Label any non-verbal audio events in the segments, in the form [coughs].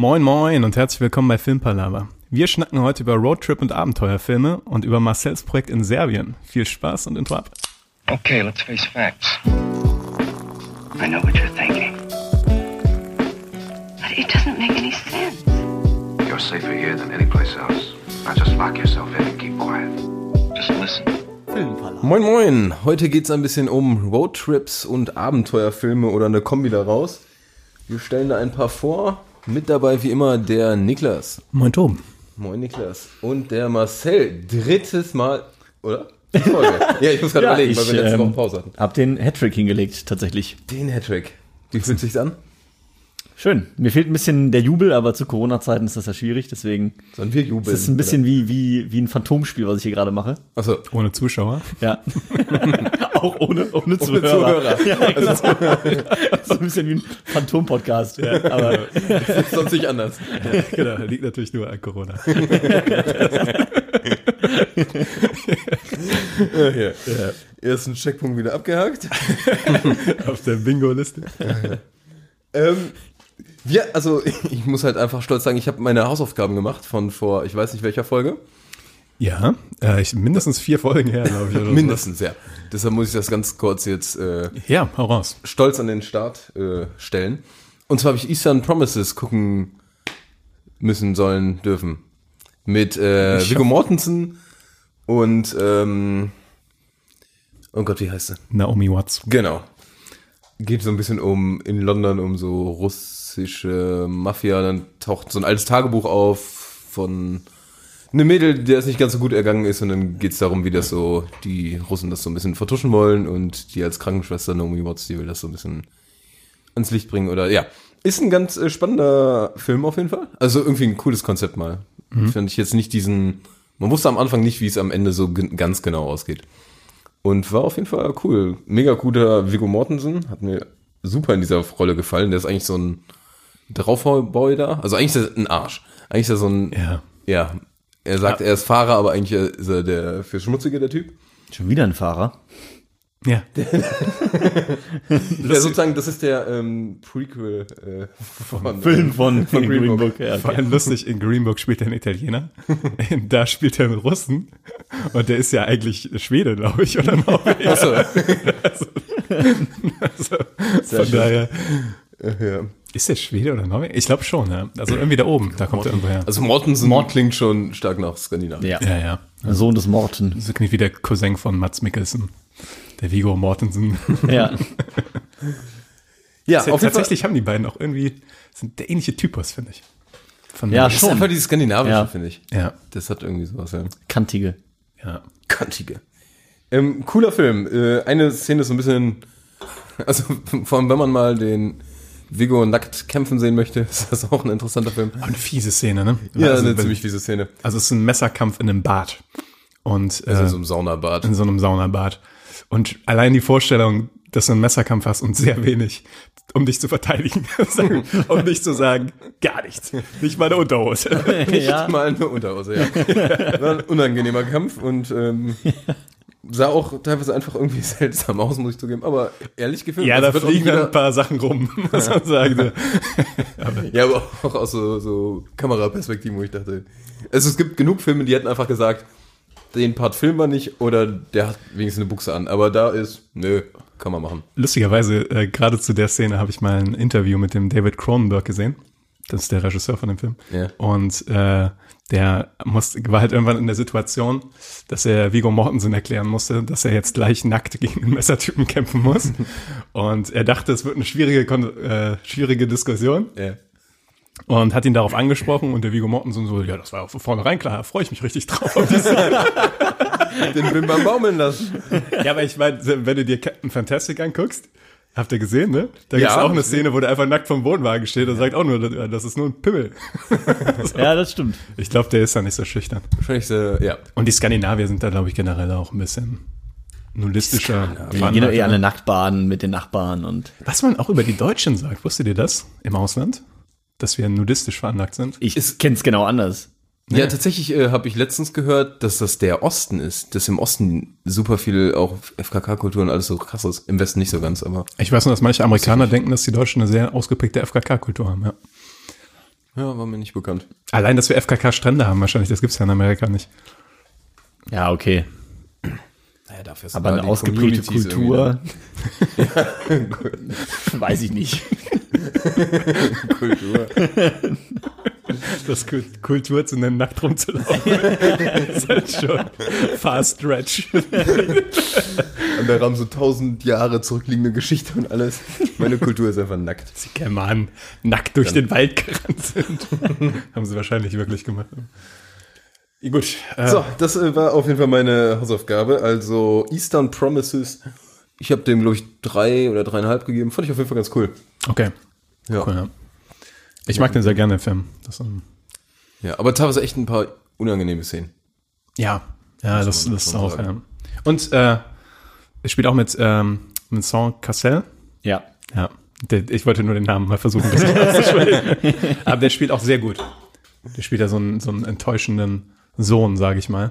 Moin moin und herzlich willkommen bei Filmpalava. Wir schnacken heute über Roadtrip und Abenteuerfilme und über Marcells Projekt in Serbien. Viel Spaß und Intro ab. Okay, let's face facts. I know what you're thinking. But it doesn't make any sense. You're safer here than any place else. Now just lock yourself in and keep quiet. Just listen. Moin Moin, heute geht's ein bisschen um Roadtrips und Abenteuerfilme oder eine Kombi daraus. Wir stellen da ein paar vor. Mit dabei wie immer der Niklas. Moin Tom. Moin Niklas. Und der Marcel. Drittes Mal, oder? [laughs] Ja, ich muss gerade Ja, überlegen, weil ich, wir letzte ähm, Woche Pause hatten. Hab den Hattrick hingelegt, tatsächlich. Den Hattrick. Wie fühlt sich's an? Schön. Mir fehlt ein bisschen der Jubel, aber zu Corona-Zeiten ist das ja schwierig, deswegen Sollen wir ist jubeln? es ein bisschen wie, wie, wie ein Phantomspiel, was ich hier gerade mache. Achso. Ohne Zuschauer. Ja. [laughs] [laughs] [laughs] Auch ohne, ohne Zuhörer. Zuhörer. Ja, genau. [laughs] so ein bisschen wie ein Phantom-Podcast. Ja, aber Sonst nicht anders. [laughs] genau, liegt natürlich nur an Corona. Ja, ja. Ersten Checkpunkt wieder abgehakt. Auf der Bingo-Liste. Ähm, wir, also ich muss halt einfach stolz sagen, ich habe meine Hausaufgaben gemacht von vor, ich weiß nicht welcher Folge. Ja, äh, ich, mindestens vier Folgen her, glaube ich. Mindestens, ja. Deshalb muss ich das ganz kurz jetzt äh. Ja, hau raus. stolz an den Start äh, stellen. Und zwar habe ich Eastern Promises gucken müssen, sollen, dürfen. Mit äh, Viggo Mortensen und ähm, oh Gott, wie heißt sie? Naomi Watts. Genau. Geht so ein bisschen um in London um so russische Mafia. Dann taucht so ein altes Tagebuch auf von einem Mädel, der es nicht ganz so gut ergangen ist. Und dann geht es darum, wie das so die Russen das so ein bisschen vertuschen wollen. Und die als Krankenschwester Naomi Watts, die will das so ein bisschen ans Licht bringen. Oder ja, ist ein ganz äh, spannender Film auf jeden Fall. Also irgendwie ein cooles Konzept mal. Fand ich jetzt nicht diesen. Man wusste am Anfang nicht, wie es am Ende so ganz genau ausgeht. Und war auf jeden Fall cool. Mega guter Viggo Mortensen. Hat mir super in dieser Rolle gefallen. Der ist eigentlich so ein Draufboy da. Also eigentlich ist er ein Arsch. Eigentlich ist er so ein, Ja. ja. Er sagt, er ist Fahrer, aber eigentlich ist er der für Schmutzige, der Typ. schon wieder ein Fahrer. Ja. [laughs] Ja, sozusagen, das ist der ähm, Prequel äh, von, Film von, von Green Green Book. Book. Ja, Vor okay. allem lustig, in Green Book spielt er einen Italiener. [laughs] da spielt er einen Russen. Und der ist ja eigentlich Schwede, glaube ich, oder Norweger. Achso, [laughs] Also, von schön. daher. ja. Ist der Schwede oder Norweger? Ich glaube schon, ja. Also irgendwie da oben, da kommt er irgendwo her. Also Mortensen klingt schon stark nach Skandinavien. Ja. Ja, ja. Sohn des Morten. So klingt wie der Cousin von Mats Mikkelsen. Der Vigo Mortensen. [laughs] Ja. Ja, auf jeden Fall. Tatsächlich haben die beiden auch irgendwie, sind der ähnliche Typus, finde ich. Von Ja, Das ist schon. einfach dieses Skandinavische, Ja. finde ich. Ja, Das hat irgendwie sowas, ja. Kantige. ja. Kantige. Ähm, cooler Film. Äh, eine Szene ist so ein bisschen, [laughs] also vor allem wenn man mal den Vigo nackt kämpfen sehen möchte, [laughs] ist das auch ein interessanter Film. Aber eine fiese Szene, ne? Ja, also, eine wenn- ziemlich fiese Szene. Also es ist ein Messerkampf in einem Bad. Und äh, Also in so einem Saunabad. in so einem Saunabad. Und allein die Vorstellung, dass du einen Messerkampf hast und sehr wenig, um dich zu verteidigen, [laughs] um nicht zu sagen, gar nichts. Nicht mal eine Unterhose. [laughs] ja. Mal eine Unterhose, ja. War ein unangenehmer Kampf und ähm, sah auch teilweise einfach irgendwie [laughs] seltsam aus, muss ich zugeben. Aber ehrlich gefilmt. Ja, Also da wird fliegen wieder- ein paar Sachen rum, [laughs] muss man sagen. [laughs] Ja, aber auch aus so, so Kameraperspektiven, wo ich dachte. Also es gibt genug Filme, die hätten einfach gesagt, den Part filmen wir nicht oder der hat wenigstens eine Buchse an. Aber da ist, nö, kann man machen. Lustigerweise, äh, gerade zu der Szene habe ich mal ein Interview mit dem David Cronenberg gesehen. Das ist der Regisseur von dem Film. Ja. Und äh, der musste, war halt irgendwann in der Situation, dass er Vigo Mortensen erklären musste, dass er jetzt gleich nackt gegen den Messertypen kämpfen muss. [laughs] Und er dachte, es wird eine schwierige, äh, schwierige Diskussion. Ja. Und hat ihn darauf angesprochen und der Vigo Mortensen so, ja, das war von vornherein klar, da freue ich mich richtig drauf. auf. [laughs] Den Bim Bam baumeln lassen. ja, aber ich meine, wenn du dir Captain Fantastic anguckst, habt ihr gesehen, ne? Da gibt's Ja, auch eine hab ich Szene, wo der einfach nackt vom Wohnwagen steht und sagt auch nur, das ist nur ein Pimmel. [laughs] ja, das stimmt. Ich glaube, der ist da nicht so schüchtern. Wahrscheinlich so, ja. Und die Skandinavier sind da, glaube ich, generell auch ein bisschen nudistischer. Die gehen doch eher alle nackt baden mit den Nachbarn und Was man auch über die Deutschen sagt, wusstet ihr das im Ausland? Dass wir nudistisch veranlagt sind? ich Ist- kenn's genau anders. Ja, tatsächlich äh, habe ich letztens gehört, dass das der Osten ist, dass im Osten super viel auch FKK-Kultur und alles so krass ist. Im Westen nicht so ganz, aber Ich weiß nur, dass manche Amerikaner denken, dass die Deutschen eine sehr ausgeprägte FKK-Kultur haben, ja. Ja, war mir nicht bekannt. Allein, dass wir FKK-Strände haben wahrscheinlich, das gibt's ja in Amerika nicht. Ja, okay. Naja, dafür ist Aber eine ausgeprägte Kultur. [laughs] Weiß ich nicht. [laughs] Kultur. [laughs] Das Kul- Kultur zu nennen, nackt rumzulaufen. [laughs] das ist halt schon fast stretch. Und da haben so tausend Jahre zurückliegende Geschichte und alles. Meine Kultur ist einfach nackt. Die Germanen nackt durch den Wald gerannt sind. [laughs] haben sie wahrscheinlich wirklich gemacht. Gut. Äh, So, das äh, war auf jeden Fall meine Hausaufgabe. Also Eastern Promises. Ich habe dem, glaube ich, drei oder dreieinhalb gegeben. Fand ich auf jeden Fall ganz cool. Okay. Ja. Cool, ja. Ich mag den sehr gerne, den Film. Das, ähm, ja aber teilweise echt ein paar unangenehme Szenen. ja, ja, das, man das ist auch. Ja. Und äh, es spielt auch mit, ähm, mit Saint Cassel. Ja. Ja, der, ich wollte nur den Namen mal versuchen, das. [laughs] Aber der spielt auch sehr gut. Der spielt ja so einen, so einen enttäuschenden Sohn, sage ich mal.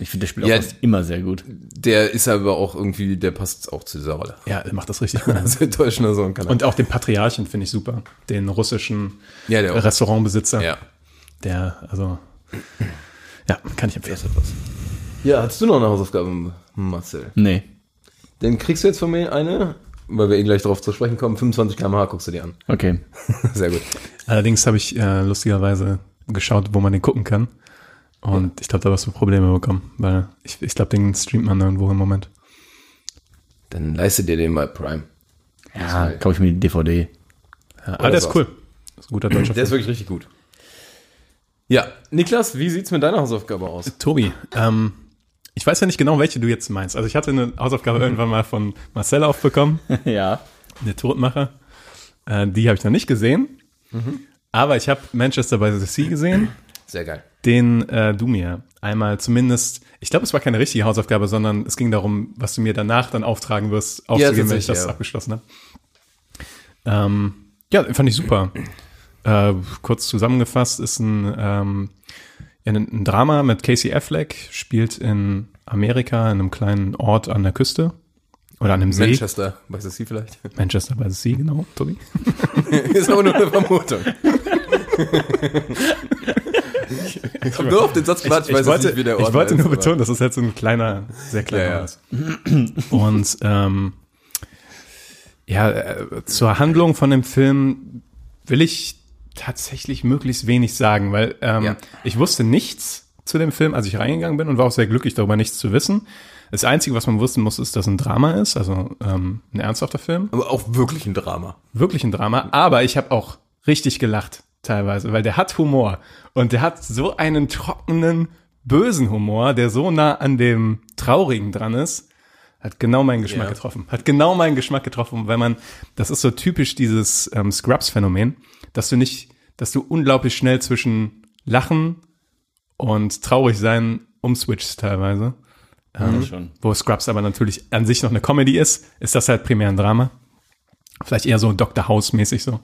Ich finde, der spielt Ja. auch fast immer sehr gut. Der ist aber auch irgendwie, der passt auch zu dieser Rolle. Ja, er macht das richtig [laughs] gut. Also enttäuschender Sohn kann er. Und auch den Patriarchen finde ich super. Den russischen Ja, der. Restaurantbesitzer. ja. Der, also, ja, kann ich empfehlen. Ja, hast du noch eine Hausaufgabe, Marcel? Nee. Dann kriegst du jetzt von mir eine, weil wir eh gleich darauf zu sprechen kommen. 25 km/h guckst du dir an. Okay. [laughs] Sehr gut. Allerdings habe ich äh, lustigerweise geschaut, wo man den gucken kann. Und ich glaube, da wirst du Probleme bekommen, weil ich, ich glaube, den streamt man irgendwo im Moment. Dann leiste dir den mal Prime. Ja, kaufe ich mir die DVD. Ja, aber der ist cool. Das ist ein guter [clears throat] deutscher Der ist Film. wirklich richtig gut. Ja, Niklas, wie sieht's mit deiner Hausaufgabe aus? Tobi, ähm, ich weiß ja nicht genau, welche du jetzt meinst. Also ich hatte eine Hausaufgabe [laughs] irgendwann mal von Marcel aufbekommen, [laughs] ja. der Todmacher. Äh, die habe ich noch nicht gesehen. Aber ich habe Manchester by the Sea gesehen, Sehr geil. den äh, du mir einmal zumindest, ich glaube, es war keine richtige Hausaufgabe, sondern es ging darum, was du mir danach dann auftragen wirst, aufzugeben, wenn ich das ja. abgeschlossen habe. Ähm, ja, fand ich super. Äh, kurz zusammengefasst ist ein, ähm, ja, ein, Drama mit Casey Affleck, spielt in Amerika in einem kleinen Ort an der Küste oder an einem See. Manchester, weißt du sie vielleicht? [laughs] Manchester by the Sea, genau, Tobi. [laughs] ist aber nur eine Vermutung. [laughs] ich [laughs] habe nur auf den Satz gewartet, ich, weiß jetzt wollte, nicht, wie der Ort ich wollte nur aber- betonen, dass es jetzt so ein kleiner, sehr kleiner Ja, ist. Und ähm, ja, äh, zur Handlung von dem Film will ich tatsächlich möglichst wenig sagen, weil ähm, Ja. ich wusste nichts zu dem Film, als ich reingegangen bin und war auch sehr glücklich darüber, nichts zu wissen. Das Einzige, was man wussten muss, ist, dass es ein Drama ist, also ähm, ein ernsthafter Film. Aber auch wirklich ein Drama. Wirklich ein Drama, aber ich habe auch richtig gelacht teilweise, weil der hat Humor und der hat so einen trockenen, bösen Humor, der so nah an dem Traurigen dran ist, hat genau meinen Geschmack Ja. getroffen. Hat genau meinen Geschmack getroffen, weil man, das ist so typisch dieses ähm, Scrubs-Phänomen, dass du nicht, dass du unglaublich schnell zwischen Lachen und traurig sein umswitchst teilweise. Ja, schon. Wo Scrubs aber natürlich an sich noch eine Comedy ist, ist das halt primär ein Drama. Vielleicht eher so Dr. House-mäßig so,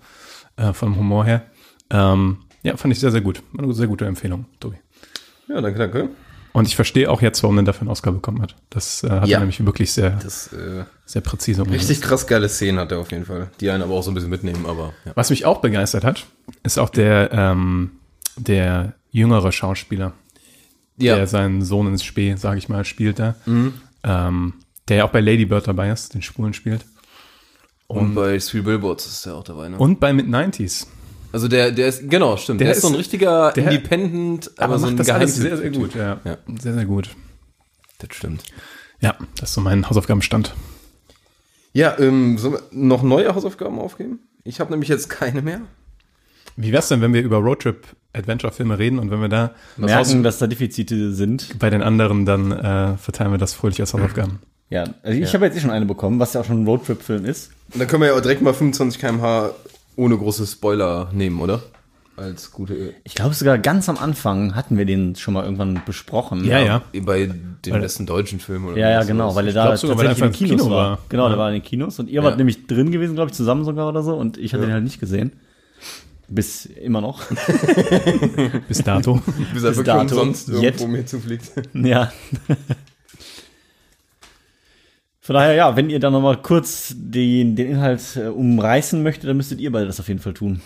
äh, vom Humor her. Ähm, ja, fand ich sehr, sehr gut. Eine sehr gute Empfehlung, Tobi. Ja, danke, danke. Und ich verstehe auch jetzt, warum er dafür eine Oscar bekommen hat. Das äh, hat Ja. er nämlich wirklich sehr, Das äh, sehr präzise umgesetzt. richtig krass geile Szenen hat er auf jeden Fall. Die einen aber auch so ein bisschen mitnehmen, aber ja. Was mich auch begeistert hat, ist auch der, ähm, der jüngere Schauspieler, der seinen Sohn ins Spee, sage ich mal, spielt da. Ähm, der ja auch bei Lady Bird dabei ist, den Schwulen spielt. Und bei Three Billboards ist er auch dabei, ne? Und bei Mid-90s. Also der, der ist, genau, stimmt. Der, Der ist so ein richtiger der- Independent, aber, Aber so ein macht das alles sehr, sehr gut. Ja. Ja. Sehr, sehr gut. Das stimmt. Ja, das ist so mein Hausaufgabenstand. Ja, ähm, sollen wir noch neue Hausaufgaben aufgeben? Ich habe nämlich jetzt keine mehr. Wie wär's denn, wenn wir über Roadtrip-Adventure-Filme reden und wenn wir da Merken, dass da Defizite sind. bei den anderen dann äh, verteilen wir das fröhlich als Hausaufgaben. Ja, also ich habe jetzt eh schon eine bekommen, was ja auch schon ein Roadtrip-Film ist. Und dann können wir ja auch direkt mal 25 km/h ohne große Spoiler nehmen, oder? Als gute. Ich glaube sogar ganz am Anfang hatten wir den schon mal irgendwann besprochen. Ja, ja. Bei den besten deutschen Filmen oder Ja, ja, genau, weil er da sogar, weil er tatsächlich in einfach den im Kinos Kino war. war. Genau, Ja. der war in den Kinos und ihr Ja. wart nämlich drin gewesen, glaube ich, zusammen sogar oder so und ich hatte den halt nicht gesehen. Bis immer noch. [laughs] Bis dato. Bis er bis wirklich dato. umsonst irgendwo Jetzt. mir zufliegt. ja. [laughs] Von daher, ja, wenn ihr dann nochmal kurz den, den Inhalt äh, umreißen möchtet, dann müsstet ihr beide das auf jeden Fall tun.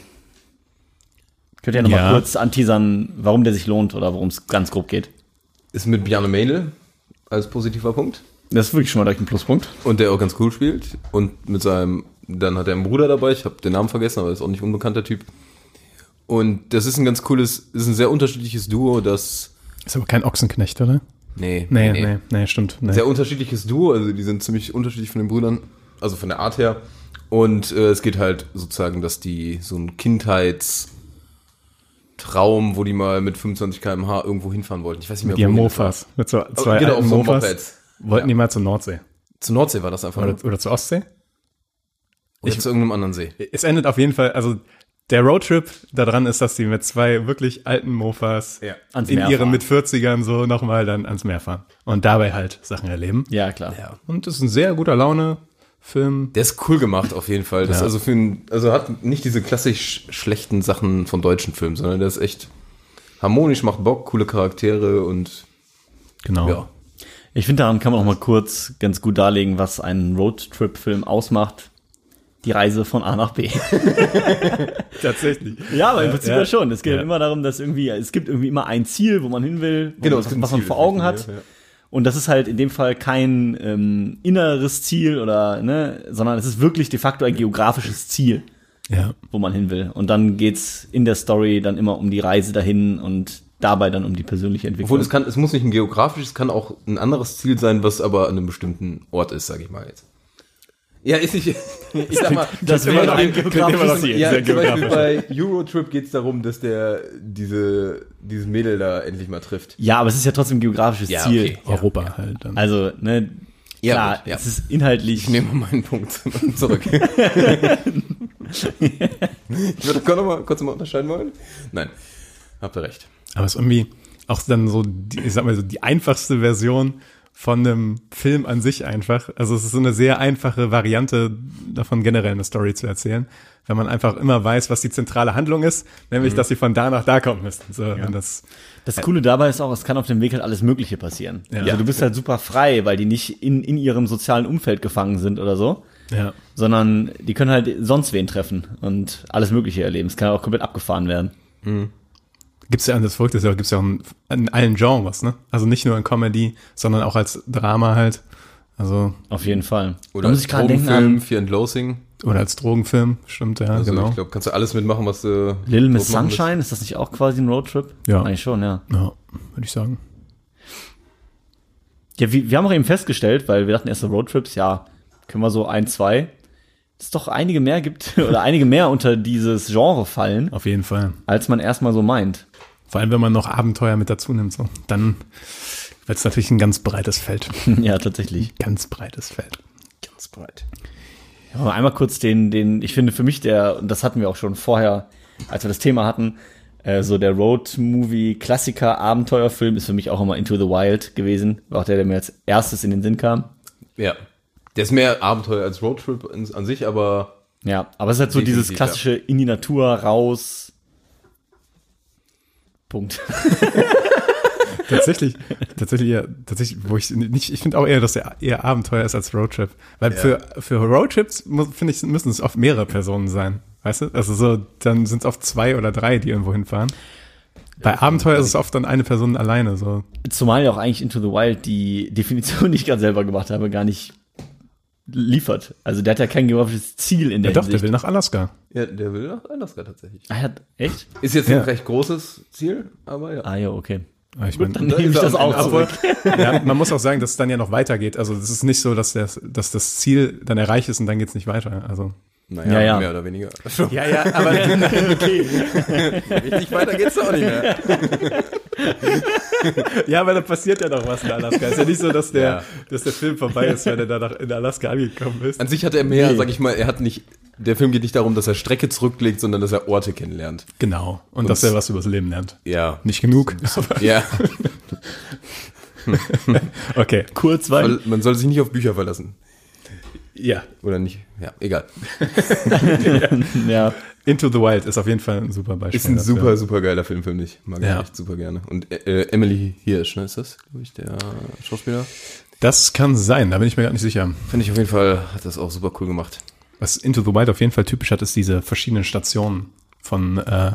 Könnt ihr noch Ja. mal kurz anteasern, warum der sich lohnt oder worum es ganz grob geht? Ist mit Bjarne Mädel als positiver Punkt. Das ist wirklich schon mal direkt ein Pluspunkt. Und der auch ganz cool spielt. Und mit seinem, dann hat er einen Bruder dabei, ich habe den Namen vergessen, aber ist auch nicht unbekannter Typ. Und das ist ein ganz cooles, ist ein sehr unterschiedliches Duo, das. Ist aber kein Ochsenknecht, oder? Nee, Nee, nee, nee, stimmt. Nee. Sehr unterschiedliches Duo, also die sind ziemlich unterschiedlich von den Brüdern, also von der Art her. Und äh, es geht halt sozusagen, dass die so ein Kindheitstraum, wo die mal mit 25 km/h irgendwo hinfahren wollten. Ich weiß nicht mehr, Die haben wohin Mofas. Mit so zwei genau, auf so Mofas. Mopeds. Wollten die mal zur Nordsee. Zur Nordsee war das einfach. Oder, Oder, oder zur Ostsee. oder zu irgendeinem anderen See. Es endet auf jeden Fall, also der Roadtrip daran ist, dass die mit zwei wirklich alten Mofas Ja. Ans in Meer ihren fahren. mit 40ern so nochmal dann ans Meer fahren. Und dabei halt Sachen erleben. Ja, klar. Und das ist ein sehr guter Laune-Film. Der ist cool gemacht auf jeden Fall. Das Ja. also für ein, also hat nicht diese klassisch schlechten Sachen von deutschen Filmen, sondern der ist echt harmonisch, macht Bock, coole Charaktere und Genau. ja. Ich finde, daran kann man auch mal kurz ganz gut darlegen, was einen Roadtrip-Film ausmacht. Die Reise von A nach B. [laughs] Tatsächlich. Ja, aber im Prinzip ja, ja. schon. Es geht Ja. immer darum, dass irgendwie, es gibt irgendwie immer ein Ziel, wo man hin will, Genau, man, was, was man vor Augen hat. Ja. Und das ist halt in dem Fall kein ähm, inneres Ziel oder, ne, sondern es ist wirklich de facto ein geografisches Ziel, Ja. wo man hin will. Und dann geht's in der Story dann immer um die Reise dahin und dabei dann um die persönliche Entwicklung. Obwohl es kann, es muss nicht ein geografisches, es kann auch ein anderes Ziel sein, was aber an einem bestimmten Ort ist, sag ich mal jetzt. Ja, ist nicht. [laughs] Ich sag mal, das immer wäre noch- ein geografisches ja, zum Beispiel bei Eurotrip geht es darum, dass der diese dieses Mädel da endlich mal trifft. Ja, aber es ist ja trotzdem ein geografisches Ja, Ziel. okay. Europa halt dann. Also, ne, Ja, klar, gut, ja. es ist inhaltlich. Ich nehme mal meinen Punkt [laughs] zurück. [laughs] ich würde kurz noch mal, kurz mal unterscheiden wollen. Nein, habt ihr recht. Aber es ist irgendwie auch dann so, die, ich sag mal so, die einfachste Version von einem Film an sich einfach. Also es ist so eine sehr einfache Variante davon, generell eine Story zu erzählen. Wenn man einfach immer weiß, was die zentrale Handlung ist, nämlich, dass sie von da nach da kommen müssen. So, und das, Das Coole dabei ist auch, es kann auf dem Weg halt alles Mögliche passieren. Ja. Also du bist halt super frei, weil die nicht in, in ihrem sozialen Umfeld gefangen sind oder so, ja. sondern die können halt sonst wen treffen und alles Mögliche erleben. Es kann auch komplett abgefahren werden. Gibt's ja, das Verrückte ist ja, gibt's ja auch in, in allen Genres, ne? Also nicht nur in Comedy, sondern auch als Drama halt. Also, Auf jeden Fall. Oder als Drogenfilm, Fear and Loathing. oder als Drogenfilm, stimmt, ja, Also genau. ich glaube, kannst du alles mitmachen, was du Little Miss. Sunshine. Ist das nicht auch quasi ein Roadtrip? Ja. Eigentlich schon, ja. ja, würde ich sagen. Ja, wir, wir haben auch eben festgestellt, weil wir dachten erst so Roadtrips, ja, können wir so ein, zwei, es doch einige mehr gibt [laughs] oder einige mehr unter dieses Genre fallen, Auf jeden Fall. als man erstmal so meint. Vor allem, wenn man noch Abenteuer mit dazu nimmt, so. Dann wird es natürlich ein ganz breites Feld. [laughs] ja, tatsächlich. Ganz breites Feld. Ganz breit. Ja, aber einmal kurz den, den, ich finde für mich der, und das hatten wir auch schon vorher, als wir das Thema hatten, äh, so der Road-Movie-Klassiker, Abenteuerfilm ist für mich auch immer Into the Wild gewesen. War auch der, der mir als erstes in den Sinn kam. Ja. Der ist mehr Abenteuer als Roadtrip in, an sich, aber Ja, aber es ist halt so dieses klassische in die Natur raus. Punkt. [laughs] Tatsächlich, tatsächlich, ja, tatsächlich, wo ich nicht, ich finde auch eher, dass er eher Abenteuer ist als Roadtrip. Weil für, für Roadtrips, finde ich, müssen es oft mehrere Personen sein. Weißt du? Also so, dann sind es oft zwei oder drei, die irgendwo hinfahren. Bei Abenteuer ist es oft dann eine Person alleine, so. Zumal ja auch eigentlich Into the Wild die Definition, die ich gerade selber gemacht habe, gar nicht liefert. Also der hat ja kein geografisches Ziel in Ja, der doch, der Hinsicht. will nach Alaska. ja, der will nach Alaska tatsächlich. Ah, er hat, echt? Ist jetzt Ja. ein recht großes Ziel, aber ja. Ah ja, okay. Aber Ich Dann mein, nehme ich ist das auch zurück. [laughs] ja, man muss auch sagen, dass es dann ja noch weitergeht. Also es ist nicht so, dass, der, dass das Ziel dann erreicht ist und dann geht's nicht weiter. Also Naja, Ja, ja. mehr oder weniger. [laughs] ja, ja, aber [laughs] [laughs] Richtig weiter geht's auch nicht mehr. ja, aber da passiert ja noch was in Alaska. Ist ja nicht so, dass der, Ja. dass der Film vorbei ist, wenn er da nach, in Alaska angekommen ist. An sich hat er mehr, Nee. sag ich mal, er hat nicht, der Film geht nicht darum, dass er Strecke zurücklegt, sondern dass er Orte kennenlernt. Genau. Und, dass er was übers Leben lernt. Ja. Nicht genug. Ja. okay. Kurz, Weil man soll sich nicht auf Bücher verlassen. Ja. Oder nicht? Ja, egal. [laughs] ja, Into the Wild ist auf jeden Fall ein super Beispiel. Ist ein dafür. super, super geiler Film für mich. Mag ich Ja. echt super gerne. Und äh, Emily Hirsch, ne, ist das, glaube ich, der Schauspieler? Das kann sein, da bin ich mir gar nicht sicher. Finde ich auf jeden Fall, hat das auch super cool gemacht. Was Into the Wild auf jeden Fall typisch hat, ist diese verschiedenen Stationen von äh,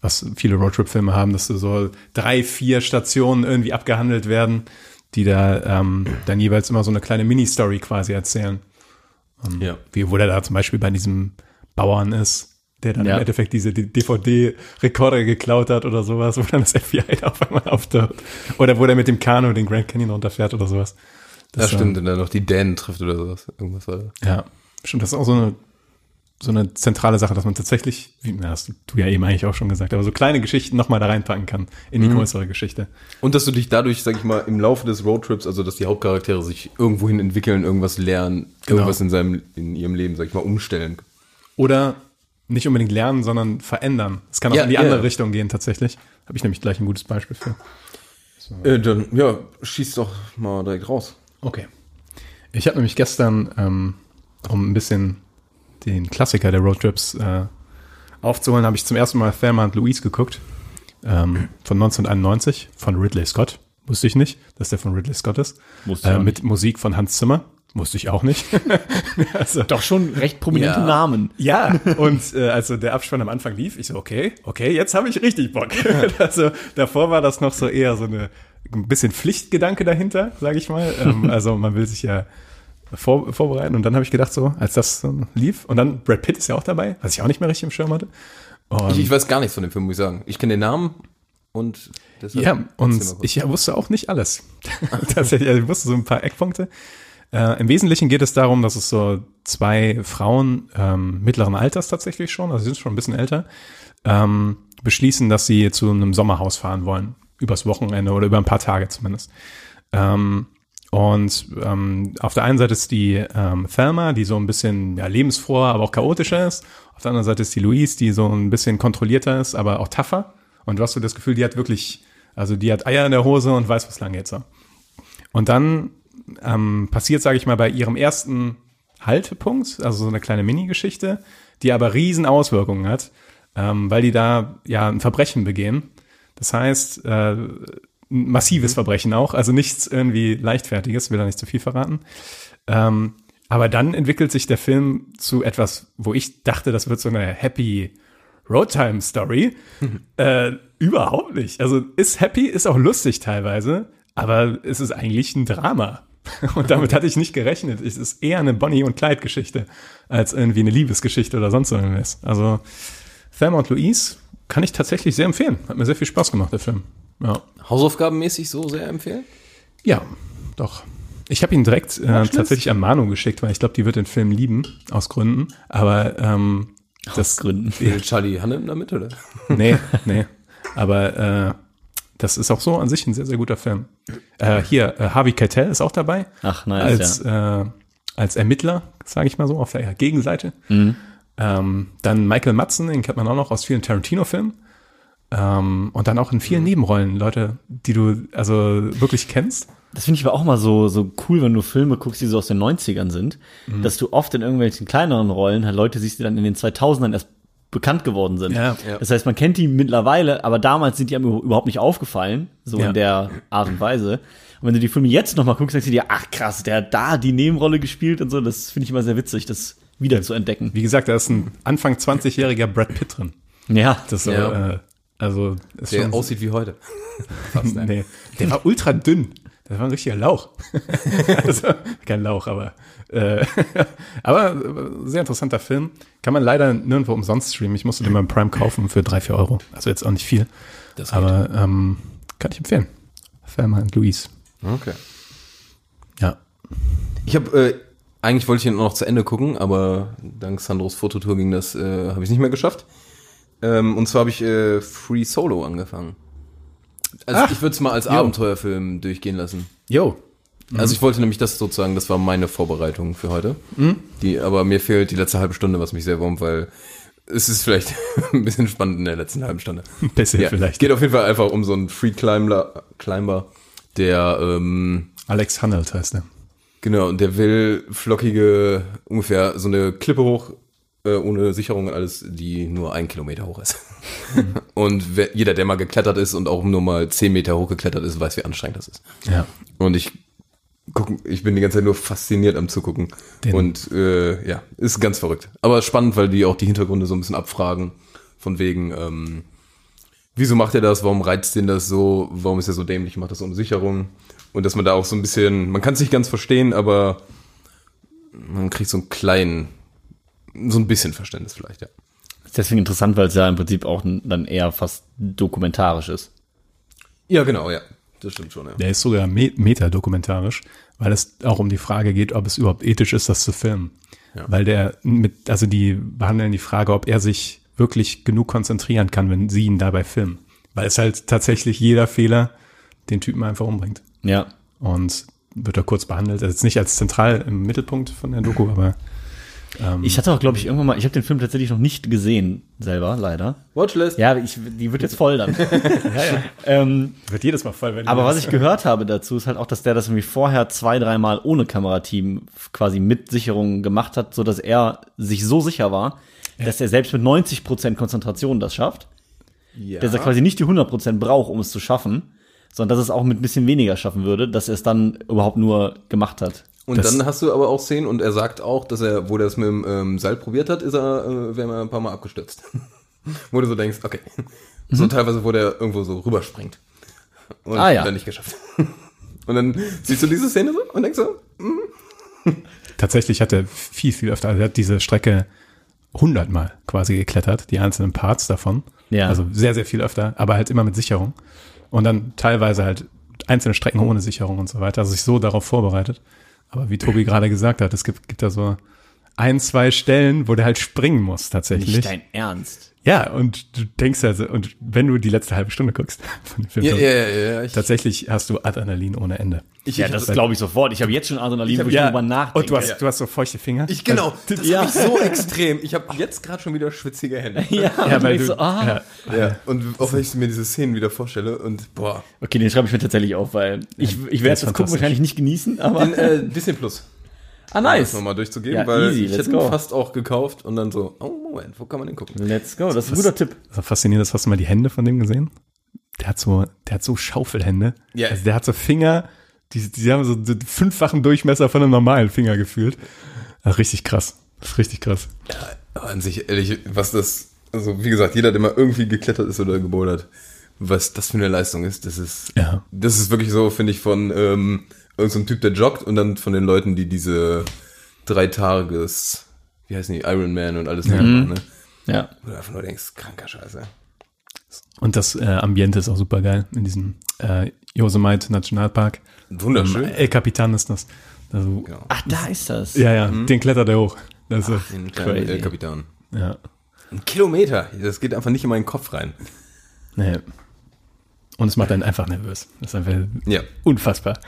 was viele Roadtrip-Filme haben, dass so drei, vier Stationen irgendwie abgehandelt werden, die da ähm, dann jeweils immer so eine kleine Mini-Story quasi erzählen. Ja. Wie, wo der da zum Beispiel bei diesem Bauern ist, der dann Ja. im Endeffekt diese DVD-Rekorder geklaut hat oder sowas, wo dann das FBI da [laughs] auf einmal auftaucht. Oder wo der mit dem Kanu den Grand Canyon runterfährt oder sowas. Das, ähm, stimmt, und dann noch die Dänen trifft oder sowas. Irgendwas da. Ja, stimmt, das ist auch so eine, so eine zentrale Sache, dass man tatsächlich, wie na, hast du ja eben eigentlich auch schon gesagt, aber so kleine Geschichten nochmal da reinpacken kann in die größere Geschichte. Und dass du dich dadurch, sag ich mal, im Laufe des Roadtrips, also dass die Hauptcharaktere sich irgendwohin entwickeln, irgendwas lernen, Genau. irgendwas in seinem, in ihrem Leben, sag ich mal, umstellen. Oder nicht unbedingt lernen, sondern verändern. Es kann auch Ja, in die ja, andere. Richtung gehen tatsächlich. Habe ich nämlich gleich ein gutes Beispiel für. Äh, dann, ja, schieß doch mal direkt raus. Okay. Ich habe nämlich gestern, ähm, um ein bisschen den Klassiker der Roadtrips äh, aufzuholen, habe ich zum ersten Mal Thelma und Louise geguckt. Ähm, von 1991 von Ridley Scott. Wusste ich nicht, dass der von Ridley Scott ist. Wusste äh, mit Musik von Hans Zimmer. Wusste ich auch nicht. [laughs] also, Doch schon recht prominente Ja. Namen. ja, und äh, also der Abspann am Anfang lief, ich so, okay, okay, jetzt habe ich richtig Bock. [laughs] also davor war das noch so eher so eine ein bisschen Pflichtgedanke dahinter, sage ich mal. Ähm, [laughs] also man will sich ja vor, vorbereiten und dann habe ich gedacht so, als das so lief und dann Brad Pitt ist ja auch dabei, was ich auch nicht mehr richtig im Schirm hatte. Ich, ich weiß gar nichts von dem Film, muss ich sagen. Ich kenne den Namen und deshalb ja, und ich wusste auch nicht alles. [laughs] Tatsächlich, also ich wusste so ein paar Eckpunkte. Äh, Im Wesentlichen geht es darum, dass es so zwei Frauen ähm, mittleren Alters tatsächlich schon, also sie sind schon ein bisschen älter, ähm, beschließen, dass sie zu einem Sommerhaus fahren wollen. Übers Wochenende oder über ein paar Tage zumindest. Ähm, und ähm, auf der einen Seite ist die ähm, Thelma, die so ein bisschen ja, lebensfroher, aber auch chaotischer ist. Auf der anderen Seite ist die Louise, die so ein bisschen kontrollierter ist, aber auch tougher. Und du hast so das Gefühl, die hat wirklich, also die hat Eier in der Hose und weiß, was lang geht so. Und dann ähm, passiert, sage ich mal, bei ihrem ersten Haltepunkt, also so eine kleine Mini-Geschichte, die aber riesen Auswirkungen hat, ähm, weil die da ja ein Verbrechen begehen. Das heißt, äh, massives Verbrechen auch, also nichts irgendwie leichtfertiges, will da nicht zu viel verraten. Ähm, aber dann entwickelt sich der Film zu etwas, wo ich dachte, das wird so eine happy Roadtime-Story. äh, überhaupt nicht. Also ist happy, ist auch lustig teilweise, aber es ist eigentlich ein Drama. [laughs] Und damit hatte ich nicht gerechnet. Es ist eher eine Bonnie- und Clyde-Geschichte als irgendwie eine Liebesgeschichte oder sonst irgendwas. Also Thelma und Louise kann ich tatsächlich sehr empfehlen. Hat mir sehr viel Spaß gemacht, der Film. Ja, Hausaufgabenmäßig so sehr empfehlen? ja doch. Ich habe ihn direkt äh, tatsächlich an Manu geschickt, weil ich glaube, die wird den Film lieben, aus Gründen. Aber ähm, das Gründen. Spielt Charlie Hannem damit, oder? [laughs] Nee, nee. Aber äh, das ist auch so an sich ein sehr, sehr guter Film. Äh, hier, äh, Harvey Keitel ist auch dabei. Ach, nice, als, äh, als Ermittler, sage ich mal so, auf der Gegenseite. Mhm. Ähm, dann Michael Madsen, den kennt man auch noch aus vielen Tarantino-Filmen. Ähm, und dann auch in Mhm. vielen Nebenrollen, Leute, die du also wirklich kennst. Das finde ich aber auch mal so, so cool, wenn du Filme guckst, die so aus den 90ern sind, dass du oft in irgendwelchen kleineren Rollen halt Leute siehst, die dann in den 2000ern erst bekannt geworden sind. Ja, ja. Das heißt, man kennt die mittlerweile, aber damals sind die einem überhaupt nicht aufgefallen, so Ja. in der Art und Weise. Und wenn du die Filme jetzt nochmal guckst, denkst du dir, ach krass, der hat da die Nebenrolle gespielt und so, das finde ich immer sehr witzig, das wieder zu entdecken. Wie gesagt, da ist ein Anfang 20-jähriger Brad Pitt drin. Ja, Das ist so, Ja. äh, also ist Der schon aussieht wie heute. [laughs] nee, der war ultra dünn. Das war ein richtiger Lauch. [laughs] also, kein Lauch, aber äh, [laughs] aber äh, sehr interessanter Film. Kann man leider nirgendwo umsonst streamen. Ich musste den beim Prime kaufen für drei, vier Euro. Also jetzt auch nicht viel. Das aber ähm, kann ich empfehlen. Thelma und Louise. Okay. Ja. Ich habe, äh, eigentlich wollte ich ihn noch zu Ende gucken, aber dank Sandros Fototour ging das, äh, habe ich nicht mehr geschafft. Ähm, und zwar habe ich äh, Free Solo angefangen. Also Ach, ich würde es mal als jo. Abenteuerfilm durchgehen lassen. Jo. Also ich wollte nämlich das sozusagen, das war meine Vorbereitung für heute. Die, aber mir fehlt die letzte halbe Stunde, was mich sehr wurmt, weil es ist vielleicht [laughs] ein bisschen spannend in der letzten halben Stunde. [laughs] Ein bisschen Ja, vielleicht. Geht auf jeden Fall einfach um so einen Free Climber, Climber der ähm, Alex Hunnelt heißt er. Genau, und der will flockige, ungefähr so eine Klippe hoch, äh, ohne Sicherung und alles, die nur ein Kilometer hoch ist. [laughs] und wer, jeder, der mal geklettert ist und auch nur mal zehn Meter hoch geklettert ist, weiß, wie anstrengend das ist. Ja. Und ich guck, ich bin die ganze Zeit nur fasziniert am Zugucken. Den- und äh, ja, ist ganz verrückt. Aber spannend, weil die auch die Hintergründe so ein bisschen abfragen. Von wegen, ähm, wieso macht er das, warum reizt den das so, warum ist er so dämlich, macht das ohne Sicherung. Und dass man da auch so ein bisschen, man kann es nicht ganz verstehen, aber man kriegt so einen kleinen, so ein bisschen Verständnis vielleicht, ja. Ist deswegen interessant, weil es ja im Prinzip auch dann eher fast dokumentarisch ist. Ja, genau, ja. Das stimmt schon, ja. Der ist sogar me metadokumentarisch, weil es auch um die Frage geht, ob es überhaupt ethisch ist, das zu filmen. Ja. Weil der mit, also die behandeln die Frage, ob er sich wirklich genug konzentrieren kann, wenn sie ihn dabei filmen. Weil es halt tatsächlich jeder Fehler den Typen einfach umbringt. Ja. Und wird da kurz behandelt. Also jetzt nicht als zentral im Mittelpunkt von der Doku, aber Ich hatte auch, glaube ich, irgendwann mal, ich habe den Film tatsächlich noch nicht gesehen, selber, leider. Watchlist. Ja, ich, die wird jetzt voll dann. [laughs] ähm, wird jedes Mal voll, wenn aber was ich gehört habe dazu, ist halt auch, dass der das irgendwie vorher zwei, dreimal ohne Kamerateam quasi mit Sicherung gemacht hat, so dass er sich so sicher war, dass er selbst mit 90% Konzentration das schafft. ja. Dass er quasi nicht die 100% braucht, um es zu schaffen, sondern dass es auch mit ein bisschen weniger schaffen würde, dass er es dann überhaupt nur gemacht hat. Und Das- dann hast du aber auch Szenen und er sagt auch, dass er, wo der es mit dem ähm, Seil probiert hat, ist er, äh, wäre er ein paar Mal abgestürzt. [laughs] wo du so denkst, okay. So teilweise, wo der irgendwo so rüberspringt. Und Ah, ja. dann nicht geschafft. [laughs] und dann siehst du diese Szene so und denkst so, Tatsächlich hat er viel, viel öfter, also er hat diese Strecke hundertmal quasi geklettert, die einzelnen Parts davon. Ja. Also sehr, sehr viel öfter, aber halt immer mit Sicherung. Und dann teilweise halt einzelne Strecken ohne Sicherung und so weiter, also sich so darauf vorbereitet. Aber wie Tobi gerade gesagt hat, es gibt, gibt da so ein, zwei Stellen, wo der halt springen muss tatsächlich. Nicht dein Ernst. Ja, und du denkst also, und wenn du die letzte halbe Stunde guckst [laughs] von dem Film, ja, ja, ja, ja. Ich, tatsächlich hast du Adrenalin ohne Ende. ich, Ja, ich, das glaube ich sofort. Ich habe jetzt schon Adrenalin, wo ich drüber nachdenke. und du hast, du hast so feuchte Finger. ich genau, das Ja. hab ich so [laughs] extrem. Ich habe jetzt gerade schon wieder schwitzige Hände. ja, ja, weil du, so, ah. ja, Ja, und auch wenn ich mir diese Szenen wieder vorstelle und boah. Okay, den schreibe ich mir tatsächlich auf, weil ich, ich werde ist das Gucken wahrscheinlich nicht genießen, aber In äh, Disney Plus. Ah, Um nice. Das nochmal durchzugeben, Ja, weil easy, ich let's hätte ihn go. fast auch gekauft und dann so, oh Moment, wo kann man den gucken? Let's go, das ist ein guter Tipp. So faszinierend ist, hast du mal die Hände von dem gesehen? Der hat so, der hat so Schaufelhände. Ja. Also der hat so Finger, die, die haben so den fünffachen Durchmesser von einem normalen Finger gefühlt. Das ist richtig krass. Das ist richtig krass. Aber an sich, ehrlich, was das, also wie gesagt, jeder, der mal irgendwie geklettert ist oder gebouldert, was das für eine Leistung ist, das ist, Ja. das ist wirklich so, finde ich, von ähm, irgendeinem so einem Typ, der joggt und dann von den Leuten, die diese drei Tages, wie heißen die, Iron Man und alles machen, ne? Ja. Wo du einfach nur denkst, kranker Scheiße. Und das äh, Ambiente ist auch super geil in diesem äh, Yosemite Nationalpark. Wunderschön. El Capitan ist das. Also, Genau. Ach, da ist das. Ja, ja, den klettert er hoch. Das ist, Den kleinen crazy. El Capitan. ja. Ein Kilometer, das geht einfach nicht in meinen Kopf rein. Nee. Und es macht einen einfach nervös. Das ist einfach Ja. unfassbar.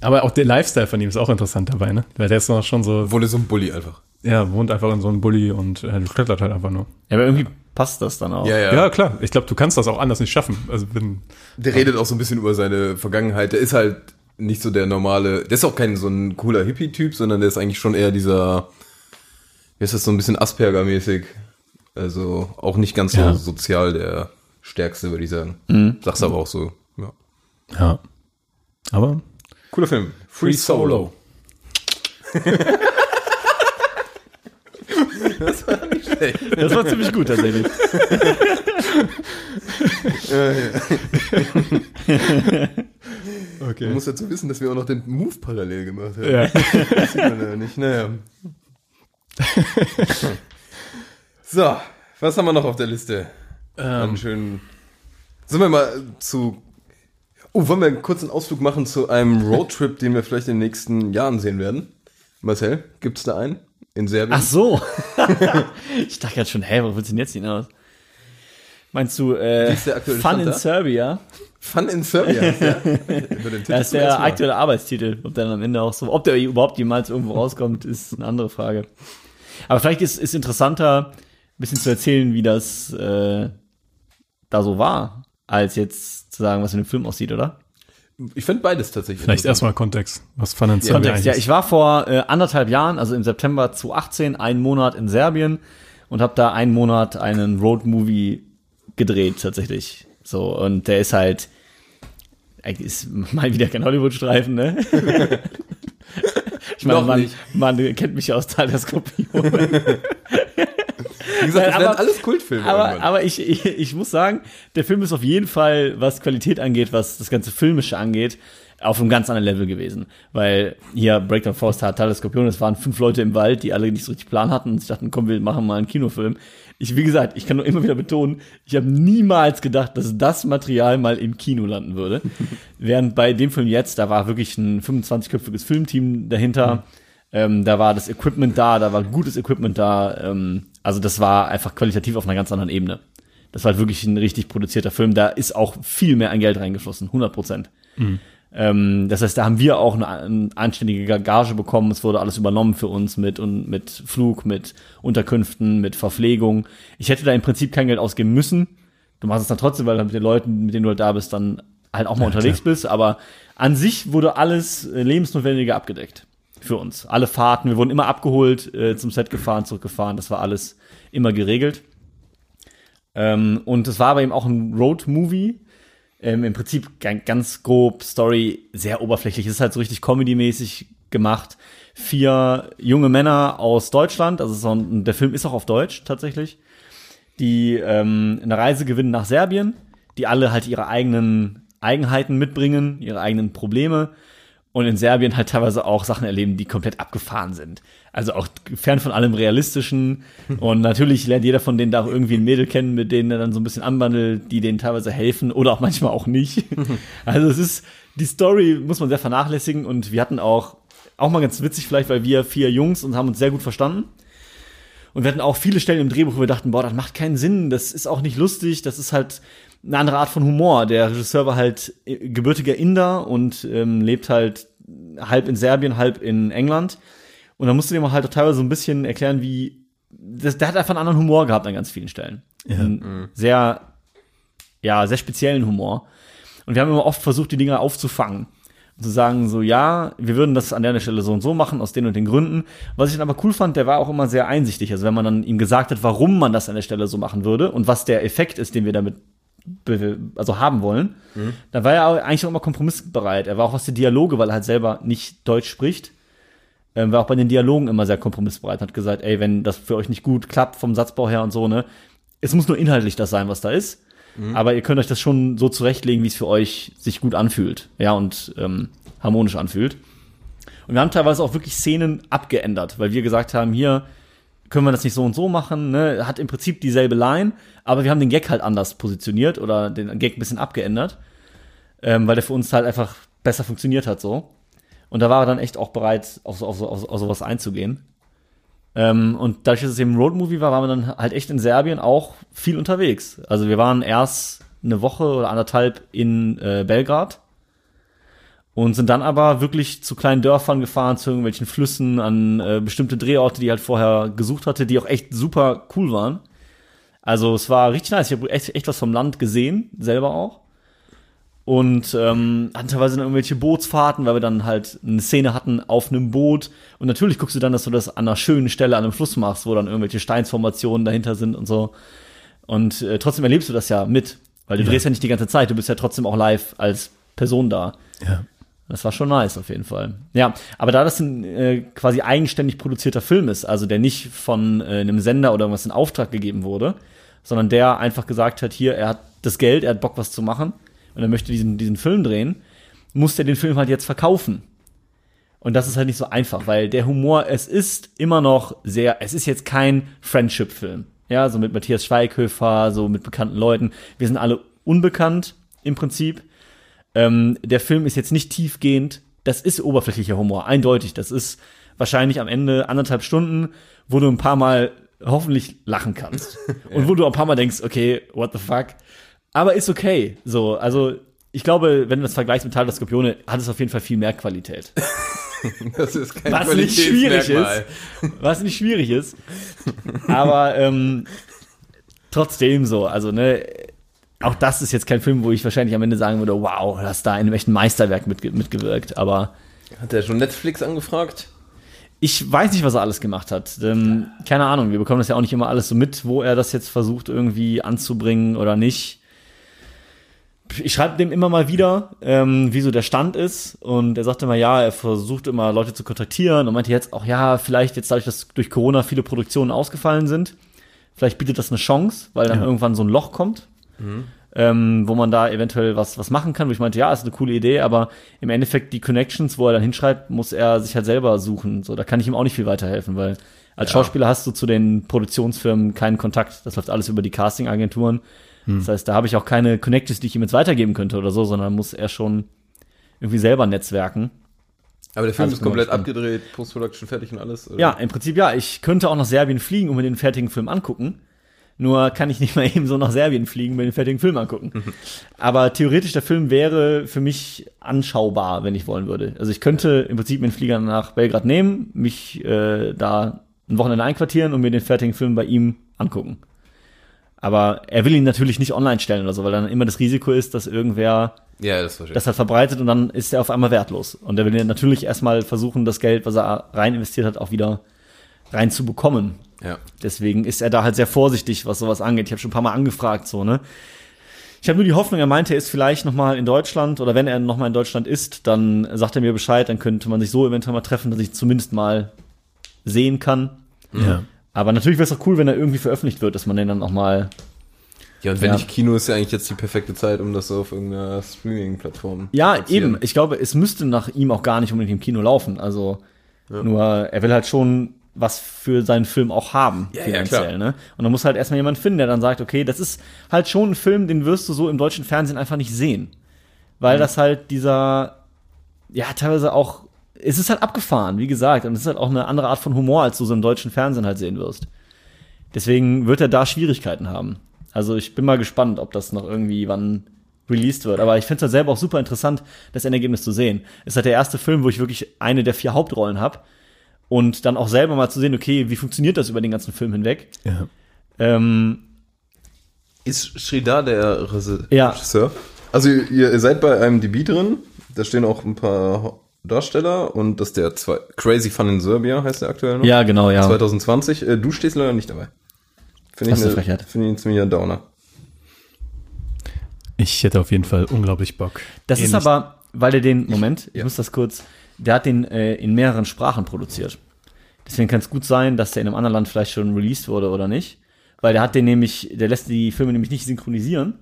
Aber auch der Lifestyle von ihm ist auch interessant dabei, ne? Weil der ist noch schon so, Wurde so ein Bully einfach. ja, wohnt einfach in so einem Bulli und äh, klettert halt einfach nur. Ja, aber irgendwie passt das dann auch. Ja, ja. Ja, klar. Ich glaube, du kannst das auch anders nicht schaffen. Also wenn, Der redet auch so ein bisschen über seine Vergangenheit. Der ist halt nicht so der normale, der ist auch kein so ein cooler Hippie-Typ, sondern der ist eigentlich schon eher dieser, wie ist das, so ein bisschen Asperger-mäßig. Also auch nicht ganz so Ja. sozial der Stärkste, würde ich sagen. Sagst aber auch so. Ja. ja. Aber Cooler Film. Free Solo. das war nicht schlecht. Das war ziemlich gut tatsächlich. okay. Man muss dazu wissen, dass wir auch noch den Move parallel gemacht haben. Ja. Das sieht man ja nicht. Naja. so, was haben wir noch auf der Liste? Einen schönen. Sollen wir mal zu. Oh, wollen wir einen kurzen Ausflug machen zu einem Roadtrip, den wir vielleicht in den nächsten Jahren sehen werden? Marcel, gibt's da einen? In Serbien? Ach so. [laughs] ich dachte gerade schon, hä, wo willst du denn jetzt hinaus? Meinst du äh, Fun Stand in da? Serbia? Fun in Serbia. [laughs] ja. Das ist der aktuelle Arbeitstitel. Ob der dann am Ende auch so, ob der überhaupt jemals irgendwo rauskommt, ist eine andere Frage. Aber vielleicht ist ist interessanter, ein bisschen zu erzählen, wie das äh, da so war, als jetzt zu sagen, was in dem Film aussieht, oder? Ich finde beides tatsächlich. Vielleicht erstmal Kontext. Was Fun and Serbia Kontext. Ja, ich war vor äh, anderthalb Jahren, also im September 2018, einen Monat in Serbien und habe da einen Monat einen Roadmovie gedreht tatsächlich. So und der ist halt ist mal wieder kein Hollywood-Streifen, ne? [laughs] ich meine, man, man kennt mich ja aus Teil der Skorpion. [laughs] Wie gesagt, das aber- werden alles Kultfilme. Aber, irgendwann. aber ich, ich, ich muss sagen, der Film ist auf jeden Fall, was Qualität angeht, was das ganze Filmische angeht, auf einem ganz anderen Level gewesen. Weil hier Breakdown Force hat Tal Skorpion, es waren fünf Leute im Wald, die alle nicht so richtig Plan hatten und sich dachten, komm, wir machen mal einen Kinofilm. Ich, wie gesagt, ich kann nur immer wieder betonen, ich habe niemals gedacht, dass das Material mal im Kino landen würde. [laughs] Während bei dem Film jetzt, da war wirklich ein 25-köpfiges Filmteam dahinter. Ähm, da war das Equipment da, da war gutes Equipment da. Ähm, also das war einfach qualitativ auf einer ganz anderen Ebene. Das war halt wirklich ein richtig produzierter Film. Da ist auch viel mehr an Geld reingeflossen, 100 Prozent. Ähm, das heißt, da haben wir auch eine, eine anständige Gage bekommen. Es wurde alles übernommen für uns mit und mit Flug, mit Unterkünften, mit Verpflegung. Ich hätte da im Prinzip kein Geld ausgeben müssen. Du machst es dann trotzdem, weil du mit den Leuten, mit denen du halt da bist, dann halt auch mal unterwegs bist. Aber an sich wurde alles äh, lebensnotwendige abgedeckt für uns. Alle Fahrten, wir wurden immer abgeholt, äh, zum Set gefahren, zurückgefahren. Das war alles immer geregelt. Ähm, und es war aber eben auch ein Road-Movie. Ähm, Im Prinzip ga- ganz grob Story, sehr oberflächlich. Es ist halt so richtig Comedy-mäßig gemacht. Vier junge Männer aus Deutschland, also so ein, der Film ist auch auf Deutsch tatsächlich, die ähm, eine Reise gewinnen nach Serbien, die alle halt ihre eigenen Eigenheiten mitbringen, ihre eigenen Probleme und in Serbien halt teilweise auch Sachen erleben, die komplett abgefahren sind. Also auch fern von allem Realistischen. Und natürlich lernt jeder von denen da auch irgendwie ein Mädel kennen, mit denen er dann so ein bisschen anwandelt, die denen teilweise helfen oder auch manchmal auch nicht. [laughs] Also es ist, die Story muss man sehr vernachlässigen und wir hatten auch, auch mal ganz witzig vielleicht, weil wir vier Jungs und haben uns sehr gut verstanden. Und wir hatten auch viele Stellen im Drehbuch, wo wir dachten, boah, das macht keinen Sinn, das ist auch nicht lustig, das ist halt eine andere Art von Humor. Der Regisseur war halt äh, gebürtiger Inder und ähm, lebt halt halb in Serbien, halb in England. Und da musste dem halt auch teilweise so ein bisschen erklären, wie das, der hat einfach einen anderen Humor gehabt an ganz vielen Stellen. Einen Sehr, ja, sehr speziellen Humor. Und wir haben immer oft versucht, die Dinge aufzufangen. Und zu sagen, so, ja, wir würden das an der Stelle so und so machen, aus den und den Gründen. Was ich dann aber cool fand, der war auch immer sehr einsichtig. Also wenn man dann ihm gesagt hat, warum man das an der Stelle so machen würde und was der Effekt ist, den wir damit also haben wollen, dann war er eigentlich auch immer kompromissbereit. Er war auch was die Dialoge, weil er halt selber nicht Deutsch spricht, ähm, war auch bei den Dialogen immer sehr kompromissbereit. Hat gesagt, ey, wenn das für euch nicht gut klappt vom Satzbau her und so, ne, es muss nur inhaltlich das sein, was da ist. Aber ihr könnt euch das schon so zurechtlegen, wie es für euch sich gut anfühlt, ja, und ähm, harmonisch anfühlt. Und wir haben teilweise auch wirklich Szenen abgeändert, weil wir gesagt haben, hier können wir das nicht so und so machen, ne? Hat im Prinzip dieselbe Line, aber wir haben den Gag halt anders positioniert oder den Gag ein bisschen abgeändert, ähm, weil der für uns halt einfach besser funktioniert hat so. Und da war er dann echt auch bereit, auf, so, auf, so, auf, so- auf sowas einzugehen. Ähm, und dadurch, dass es eben ein Roadmovie war, waren wir dann halt echt in Serbien auch viel unterwegs. Also wir waren erst eine Woche oder anderthalb in äh, Belgrad und sind dann aber wirklich zu kleinen Dörfern gefahren, zu irgendwelchen Flüssen, an äh, bestimmte Drehorte, die ich halt vorher gesucht hatte, die auch echt super cool waren. Also es war richtig nice. Ich habe echt, echt was vom Land gesehen, selber auch. Und ähm, hatten teilweise dann irgendwelche Bootsfahrten, weil wir dann halt eine Szene hatten auf einem Boot. Und natürlich guckst du dann, dass du das an einer schönen Stelle an einem Fluss machst, wo dann irgendwelche Steinsformationen dahinter sind und so. Und äh, trotzdem erlebst du das ja mit, weil du drehst ja nicht die ganze Zeit, du bist ja trotzdem auch live als Person da. Ja. Das war schon nice auf jeden Fall. Ja, aber da das ein äh, quasi eigenständig produzierter Film ist, also der nicht von äh, einem Sender oder irgendwas in Auftrag gegeben wurde, sondern der einfach gesagt hat, hier, er hat das Geld, er hat Bock was zu machen und er möchte diesen, diesen Film drehen, muss er den Film halt jetzt verkaufen. Und das ist halt nicht so einfach, weil der Humor, es ist immer noch sehr, es ist jetzt kein Friendship-Film. Ja, so mit Matthias Schweighöfer, so mit bekannten Leuten. Wir sind alle unbekannt im Prinzip. Ähm, der Film ist jetzt nicht tiefgehend. Das ist oberflächlicher Humor, eindeutig. Das ist wahrscheinlich am Ende anderthalb Stunden, wo du ein paar Mal hoffentlich lachen kannst. [laughs] Und wo du ein paar Mal denkst, okay, what the fuck? Aber ist okay. So, also ich glaube, wenn du das vergleichst mit Teil der Skorpione, hat es auf jeden Fall viel mehr Qualität. [laughs] Das ist kein Was nicht schwierig ist. Was nicht schwierig ist. Aber ähm, trotzdem so, also ne, auch das ist jetzt kein Film, wo ich wahrscheinlich am Ende sagen würde, wow, du hast da in einem echten Meisterwerk mitge mitgewirkt. Aber Hat er schon Netflix angefragt? ich weiß nicht, was er alles gemacht hat. Ähm, keine Ahnung, wir bekommen das ja auch nicht immer alles so mit, wo er das jetzt versucht irgendwie anzubringen oder nicht. Ich schreibe dem immer mal wieder, ähm, wie so der Stand ist. Und er sagte immer, ja, er versucht immer Leute zu kontaktieren und meinte jetzt auch, ja, vielleicht jetzt dadurch, dass durch Corona viele Produktionen ausgefallen sind, Vielleicht bietet das eine Chance, weil dann Ja. irgendwann so ein Loch kommt, ähm, wo man da eventuell was, was machen kann. Wo ich meinte, ja, ist eine coole Idee, aber im Endeffekt die Connections, wo er dann hinschreibt, muss er sich halt selber suchen. So, da kann ich ihm auch nicht viel weiterhelfen, weil als Schauspieler hast du zu den Produktionsfirmen keinen Kontakt. Das läuft alles über die Castingagenturen. Das heißt, da habe ich auch keine Connections, die ich ihm jetzt weitergeben könnte oder so, sondern muss er schon irgendwie selber netzwerken. Aber der Film Also ist komplett gespannt. abgedreht, Post-Production fertig und alles. oder? Ja, im Prinzip ja. Ich könnte auch nach Serbien fliegen und mir den fertigen Film angucken. Nur kann ich nicht mal [laughs] eben so nach Serbien fliegen, mir den fertigen Film angucken. Aber theoretisch, der Film wäre für mich anschaubar, wenn ich wollen würde. Also ich könnte im Prinzip den Flieger nach Belgrad nehmen, mich äh, da ein Wochenende einquartieren und mir den fertigen Film bei ihm angucken. Aber er will ihn natürlich nicht online stellen oder so, weil dann immer das Risiko ist, dass irgendwer Ja, das das hat verbreitet und dann ist er auf einmal wertlos. Und er will natürlich erstmal versuchen, das Geld, was er rein investiert hat, auch wieder reinzubekommen. Ja. Deswegen ist er da halt sehr vorsichtig, was sowas angeht. Ich habe schon ein paar Mal angefragt, so, ne? Ich habe nur die Hoffnung, er meinte, er ist vielleicht noch mal in Deutschland oder wenn er noch mal in Deutschland ist, dann sagt er mir Bescheid, dann könnte man sich so eventuell mal treffen, dass ich zumindest mal sehen kann. Ja. Aber natürlich wäre es auch cool, wenn er irgendwie veröffentlicht wird, dass man den dann auch mal Ja, und wenn Ja. nicht Kino ist ja eigentlich jetzt die perfekte Zeit, um das so auf irgendeiner Streaming-Plattform Ja, platzieren. eben. Ich glaube, es müsste nach ihm auch gar nicht unbedingt im Kino laufen. Also nur, er will halt schon was für seinen Film auch haben, Ja, ja, finanziell. klar. ne? Und dann muss halt erstmal jemand finden, der dann sagt, okay, das ist halt schon ein Film, den wirst du so im deutschen Fernsehen einfach nicht sehen. Weil Mhm. das halt dieser, ja, teilweise auch, es ist halt abgefahren, wie gesagt. Und es ist halt auch eine andere Art von Humor, als du so im deutschen Fernsehen halt sehen wirst. Deswegen wird er da Schwierigkeiten haben. Also ich bin mal gespannt, ob das noch irgendwie wann released wird. Aber ich finde es halt selber auch super interessant, das Endergebnis zu sehen. Es ist halt der erste Film, wo ich wirklich eine der vier Hauptrollen habe. Und dann auch selber mal zu sehen, okay, wie funktioniert das über den ganzen Film hinweg? Ja. Ähm, Ist Sridhar der Rese- Ja. Regisseur? Also ihr, ihr seid bei einem DB drin, da stehen auch ein paar Darsteller und das ist der zwei, Crazy Fun in Serbia heißt der aktuell noch. ja, genau, ja. 2020. Äh, du stehst leider nicht dabei. Finde ich ist eine, eine Frechheit. finde ich ein ziemlicher Downer. Ich hätte auf jeden Fall unglaublich Bock. Das ist Ähnlich- aber, weil er den, Moment, ich ja. muss das kurz, der hat den äh, in mehreren Sprachen produziert. Deswegen kann es gut sein, dass der in einem anderen Land vielleicht schon released wurde oder nicht. Weil der hat den nämlich, der lässt die Filme nämlich nicht synchronisieren,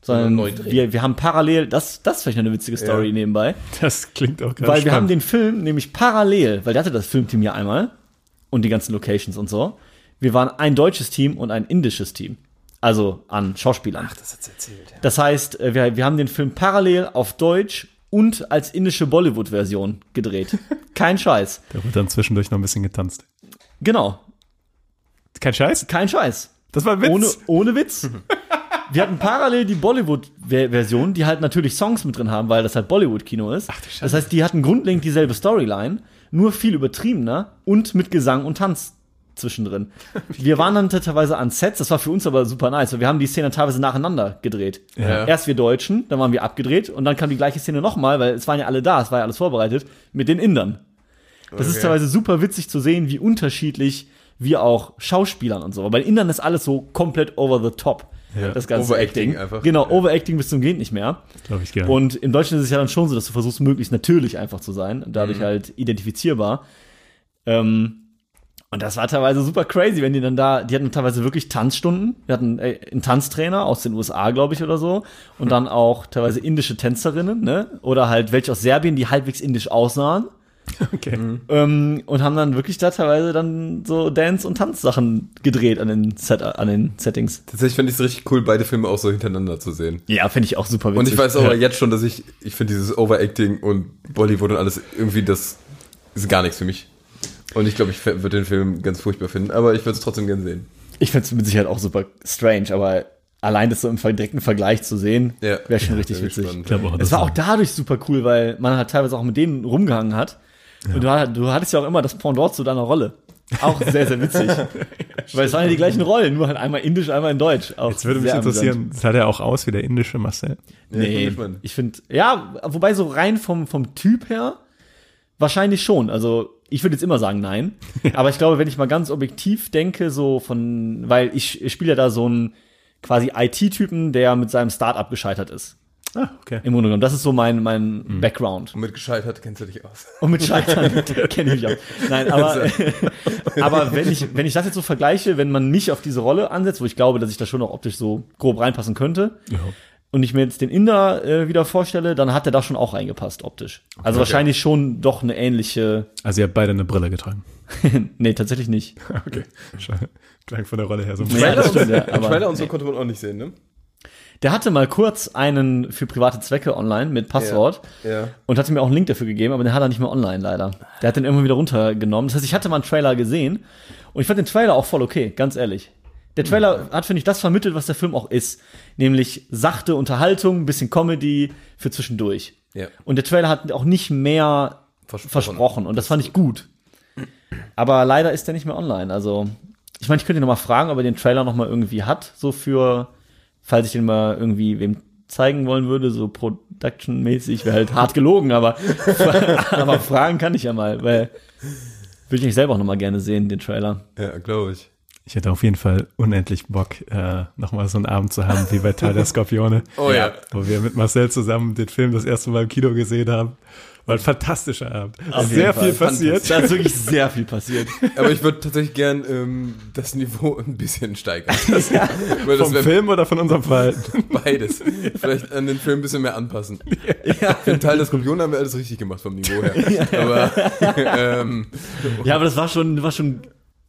sondern neu drehen. wir, wir haben parallel, das, das ist vielleicht eine witzige Story Ja. nebenbei. Das klingt auch gerade Weil wir haben spannend. den Film nämlich parallel, weil der hatte das Filmteam ja einmal und die ganzen Locations und so. Wir waren ein deutsches Team und ein indisches Team. Also an Schauspielern. Ach, das hat's erzählt, ja. Das heißt, äh, wir, wir haben den Film parallel auf Deutsch und als indische Bollywood-Version gedreht. [laughs] Kein Scheiß. Da wird dann zwischendurch noch ein bisschen getanzt. Genau. Kein Scheiß? Kein Scheiß. Das war ein Witz. Ohne, ohne Witz. [laughs] Wir hatten parallel die Bollywood-Version, die halt natürlich Songs mit drin haben, weil das halt Bollywood-Kino ist. Ach, das heißt, die hatten grundlegend dieselbe Storyline, nur viel übertriebener und mit Gesang und Tanz zwischendrin. Wir waren dann teilweise an Sets, das war für uns aber super nice. weil Wir haben die Szene teilweise nacheinander gedreht. Ja. Erst wir Deutschen, dann waren wir abgedreht und dann kam die gleiche Szene nochmal, weil es waren ja alle da, es war ja alles vorbereitet, mit den Indern. Das ist Okay. teilweise super witzig zu sehen, wie unterschiedlich wir auch Schauspielern und so. Aber bei den Indern ist alles so komplett over the top. Ja. Das ganze Overacting Acting. einfach. Genau, Ja. Overacting bis zum geht nicht mehr. Glaube ich gerne. Und im Deutschen ist es ja dann schon so, dass du versuchst, möglichst natürlich einfach zu sein und Mhm. dadurch halt identifizierbar. Ähm, und das war teilweise super crazy, wenn die dann da, die hatten teilweise wirklich Tanzstunden. Wir hatten äh, einen Tanztrainer aus den USA, glaube ich, oder so. Und dann auch teilweise indische Tänzerinnen, ne? Oder halt welche aus Serbien, die halbwegs indisch aussahen. [laughs] okay. Ähm, und haben dann wirklich da teilweise dann so Dance- und Tanzsachen gedreht an den, Set, an den Settings. Tatsächlich fände ich es richtig cool, beide Filme auch so hintereinander zu sehen. Ja, finde ich auch super witzig. Und ich weiß auch Ja. jetzt schon, dass ich, ich finde dieses Overacting und Bollywood und alles irgendwie, das ist gar nichts für mich. Und ich glaube, ich würde den Film ganz furchtbar finden, aber ich würde es trotzdem gern sehen. Ich finde es mit Sicherheit auch super strange, aber allein das so im direkten Vergleich zu sehen, Ja. wäre schon richtig sehr witzig. spannend. Auch, Es das war auch dadurch super cool, weil man halt teilweise auch mit denen rumgehangen hat. Und du, du hattest ja auch immer das Pendant zu deiner Rolle. Auch sehr, sehr witzig. [laughs] weil es waren ja die gleichen Rollen, nur halt einmal indisch, einmal in Deutsch. Auch Jetzt würde mich interessieren, sah der auch aus wie der indische Marcel? Ja, Nee, ich finde, ja, wobei so rein vom, vom Typ her, wahrscheinlich schon. Also, ich würde jetzt immer sagen nein. [laughs] Aber ich glaube, wenn ich mal ganz objektiv denke, so von, weil ich, ich spiele ja da so einen quasi IT-Typen, der mit seinem Startup gescheitert ist. Ah, okay. Im Grunde genommen. Das ist so mein, mein Background. Und mit gescheitert kennst du dich aus. [laughs] Und mit Scheitern [laughs] kenne ich mich auch. Nein, aber, aber wenn ich, wenn ich das jetzt so vergleiche, wenn man mich auf diese Rolle ansetzt, wo ich glaube, dass ich da schon noch optisch so grob reinpassen könnte, Ja. Und ich mir jetzt den Inder äh, wieder vorstelle, dann hat er da schon auch reingepasst optisch. Also wahrscheinlich schon doch eine ähnliche. Also ihr habt beide eine Brille getragen. [laughs] nee, tatsächlich nicht. [laughs] Okay. Schade. Klang von der Rolle her so. Ja, das stimmt, ja, aber- Trailer und so konnte man auch nicht sehen, ne? Der hatte mal kurz einen für private Zwecke online mit Passwort Ja, ja. und hatte mir auch einen Link dafür gegeben, aber den hat er nicht mehr online leider. Der hat den irgendwann wieder runtergenommen. Das heißt, ich hatte mal einen Trailer gesehen und ich fand den Trailer auch voll okay, ganz ehrlich. Der Trailer hat, finde ich, das vermittelt, was der Film auch ist. Nämlich sachte Unterhaltung, ein bisschen Comedy für zwischendurch. Ja. Und der Trailer hat auch nicht mehr Versprochen. versprochen. Und das fand ich gut. Aber leider ist der nicht mehr online. Also, ich meine, ich könnte ihn noch mal fragen, ob er den Trailer noch mal irgendwie hat, so für, falls ich den mal irgendwie wem zeigen wollen würde, so Production-mäßig, wäre halt hart gelogen, aber, [laughs] aber fragen kann ich ja mal, weil würde ich nicht selber auch noch mal gerne sehen, den Trailer. Ja, glaube ich. Ich hätte auf jeden Fall unendlich Bock, äh, nochmal so einen Abend zu haben wie bei Teil der [laughs] Skorpione. Oh ja. Wo wir mit Marcel zusammen den Film das erste Mal im Kino gesehen haben. War ein fantastischer Abend. Auf Sehr viel Fall. passiert. Da ist wirklich sehr viel passiert. [laughs] Aber ich würde tatsächlich gern ähm, das Niveau ein bisschen steigern. [laughs] Das, weil das Vom Film oder von unserem Verhalten? beides. Vielleicht an den Film ein bisschen mehr anpassen. Ja. Für Teil des Skorpion haben wir alles richtig gemacht vom Niveau her. Aber ähm, Ja, aber das war schon, war schon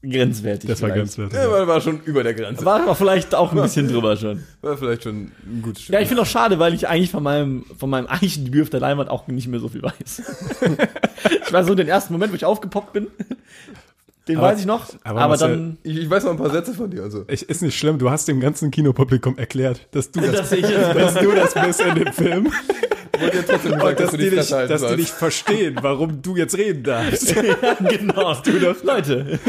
grenzwertig. Das war vielleicht. ganz ja, war, war schon über der Grenze. War aber vielleicht auch ein bisschen drüber schon. War vielleicht schon ein gutes Stück. Ja, ich finde auch schade, weil ich eigentlich von meinem, von meinem eigentlichen Debüt auf der Leinwand auch nicht mehr so viel weiß. [laughs] ich weiß so den ersten Moment, wo ich aufgepoppt bin. Den Aber- weiß ich noch. aber Aber, Marcel- dann, ich, ich weiß noch ein paar Sätze von dir. Also. Ich, ist nicht schlimm, du hast dem ganzen Kinopublikum erklärt, dass du [laughs] das, dass ich dass du das bist in dem Film. Wollte ja trotzdem Und sagen, dass, du die, dich, dass die dich verstehen, warum du jetzt reden darfst. [laughs] ja, genau. Du doch. Leute,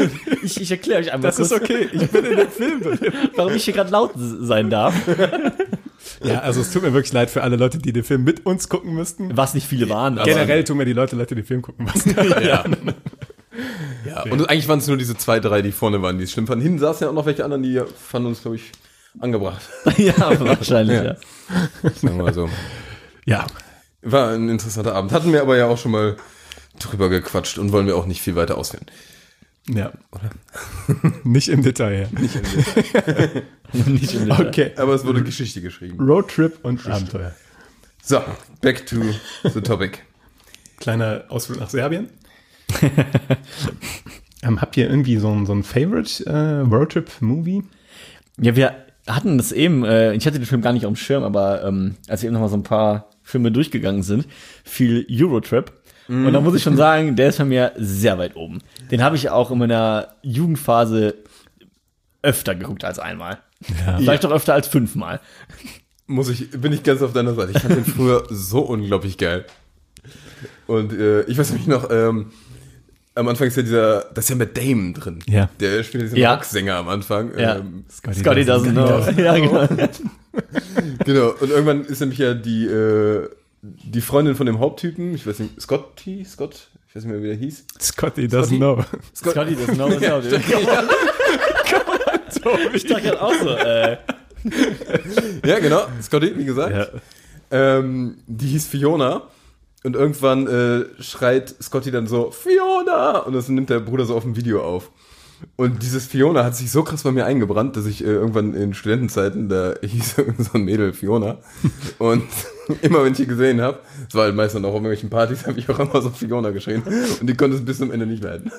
ich, ich erkläre euch einmal Das ist kurz, okay, ich bin in dem Film drin. warum ich hier gerade laut sein darf. Ja, also es tut mir wirklich leid für alle Leute, die den Film mit uns gucken müssten. Was nicht viele waren. Aber Generell tun mir die Leute leid, die den Film gucken müssen. Ja. ja. Und eigentlich waren es nur diese zwei, drei, die vorne waren, die es schlimm fanden. Hinten saßen ja auch noch welche anderen, die fanden uns, glaube ich, angebracht. [laughs] ja, wahrscheinlich, ja. Ja. Sagen wir mal so. Ja, War ein interessanter Abend. Hatten wir aber ja auch schon mal drüber gequatscht und wollen wir auch nicht viel weiter ausführen. ja. [laughs] Nicht im Detail. [laughs] Nicht im Detail. Okay. Aber es wurde Geschichte geschrieben. Roadtrip und Abenteuer. So, back to the topic. Kleiner Ausflug nach Serbien. [laughs] ähm, habt ihr irgendwie so ein, so ein Favorite äh, Roadtrip-Movie? Ja, wir hatten das eben, äh, ich hatte den Film gar nicht auf dem Schirm, aber ähm, als wir eben noch mal so ein paar Filme durchgegangen sind, viel Eurotrip. Und da muss ich schon sagen, der ist bei mir sehr weit oben. Den habe ich auch in meiner Jugendphase öfter geguckt als einmal. Vielleicht auch öfter als fünfmal. Muss ich, bin ich ganz auf deiner Seite. Ich fand den früher so unglaublich geil. Und äh, ich weiß nämlich noch, ähm, am Anfang ist ja dieser, da ist ja Matt Damon drin. Ja. Der spielt diesen Ja. Rocksänger am Anfang. Ja. Ähm, Scotty Scotty doesn't [laughs] know. Ja, genau. [laughs] genau. Und irgendwann ist nämlich ja die, äh, die Freundin von dem Haupttypen, ich weiß nicht, Scotty, Scott, ich weiß nicht mehr, wie der hieß. Scotty doesn't know. Scott, Scotty doesn't know. Ja, ich dachte gerade auch so, äh, ja, genau, Scotty, wie gesagt. Ja. Ähm, die hieß Fiona. Und irgendwann äh, schreit Scotty dann so, Fiona! Und das nimmt der Bruder so auf dem Video auf. Und dieses Fiona hat sich so krass bei mir eingebrannt, dass ich äh, irgendwann in Studentenzeiten, da [laughs] hieß so ein Mädel Fiona. Und [laughs] immer wenn ich die gesehen habe, es war halt meistens auch auf irgendwelchen Partys, [laughs] habe ich auch immer so Fiona geschrien. Und die konnte es bis zum Ende nicht leiden.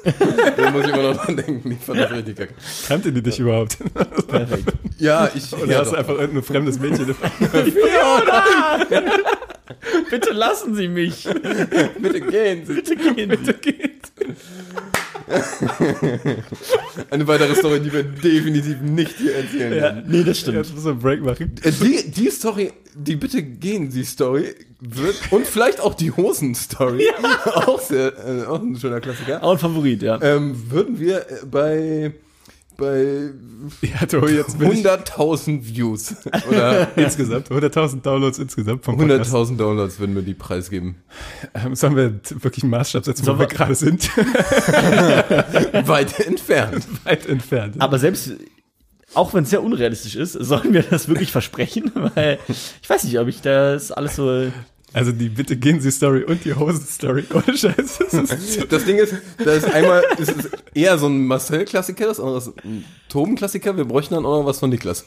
da muss ich immer noch dran denken, ich fand das richtig kacke. Kannte die dich überhaupt? perfekt. Ja, ich. Oder ja, hast du doch. einfach irgendein fremdes Mädchen? Bitte lassen Sie mich. [laughs] bitte gehen Sie. Bitte gehen Sie. Eine weitere Story, die wir definitiv nicht hier erzählen werden. Nee, das stimmt. Jetzt muss ein Break machen. Äh, Die, die Story, die bitte gehen, die Story wird und vielleicht auch die Hosen-Story, [laughs] auch sehr, äh, auch ein schöner Klassiker, Auch ein Favorit, ja. ähm, würden wir äh, bei bei Ja, Tobi, jetzt bin ich 100.000 Views oder insgesamt 100.000 Downloads insgesamt vom Podcast. 100.000 Downloads würden wir die preisgeben. Ähm, sollen wir wirklich einen Maßstab setzen, wo wir wir- gerade sind? [laughs] Weit entfernt. [laughs] Weit entfernt. Aber selbst, auch wenn es sehr unrealistisch ist, sollen wir das wirklich versprechen? [laughs] Weil ich weiß nicht, ob ich das alles so. Also die Bitte gehen Sie Story und die Hosen Story. Ohne Scheiß. Das ist [laughs] Das Ding ist, da ist einmal, es ist eher so ein Marcel-Klassiker, das andere ist ein Toben-Klassiker. Wir bräuchten dann auch noch was von Niklas.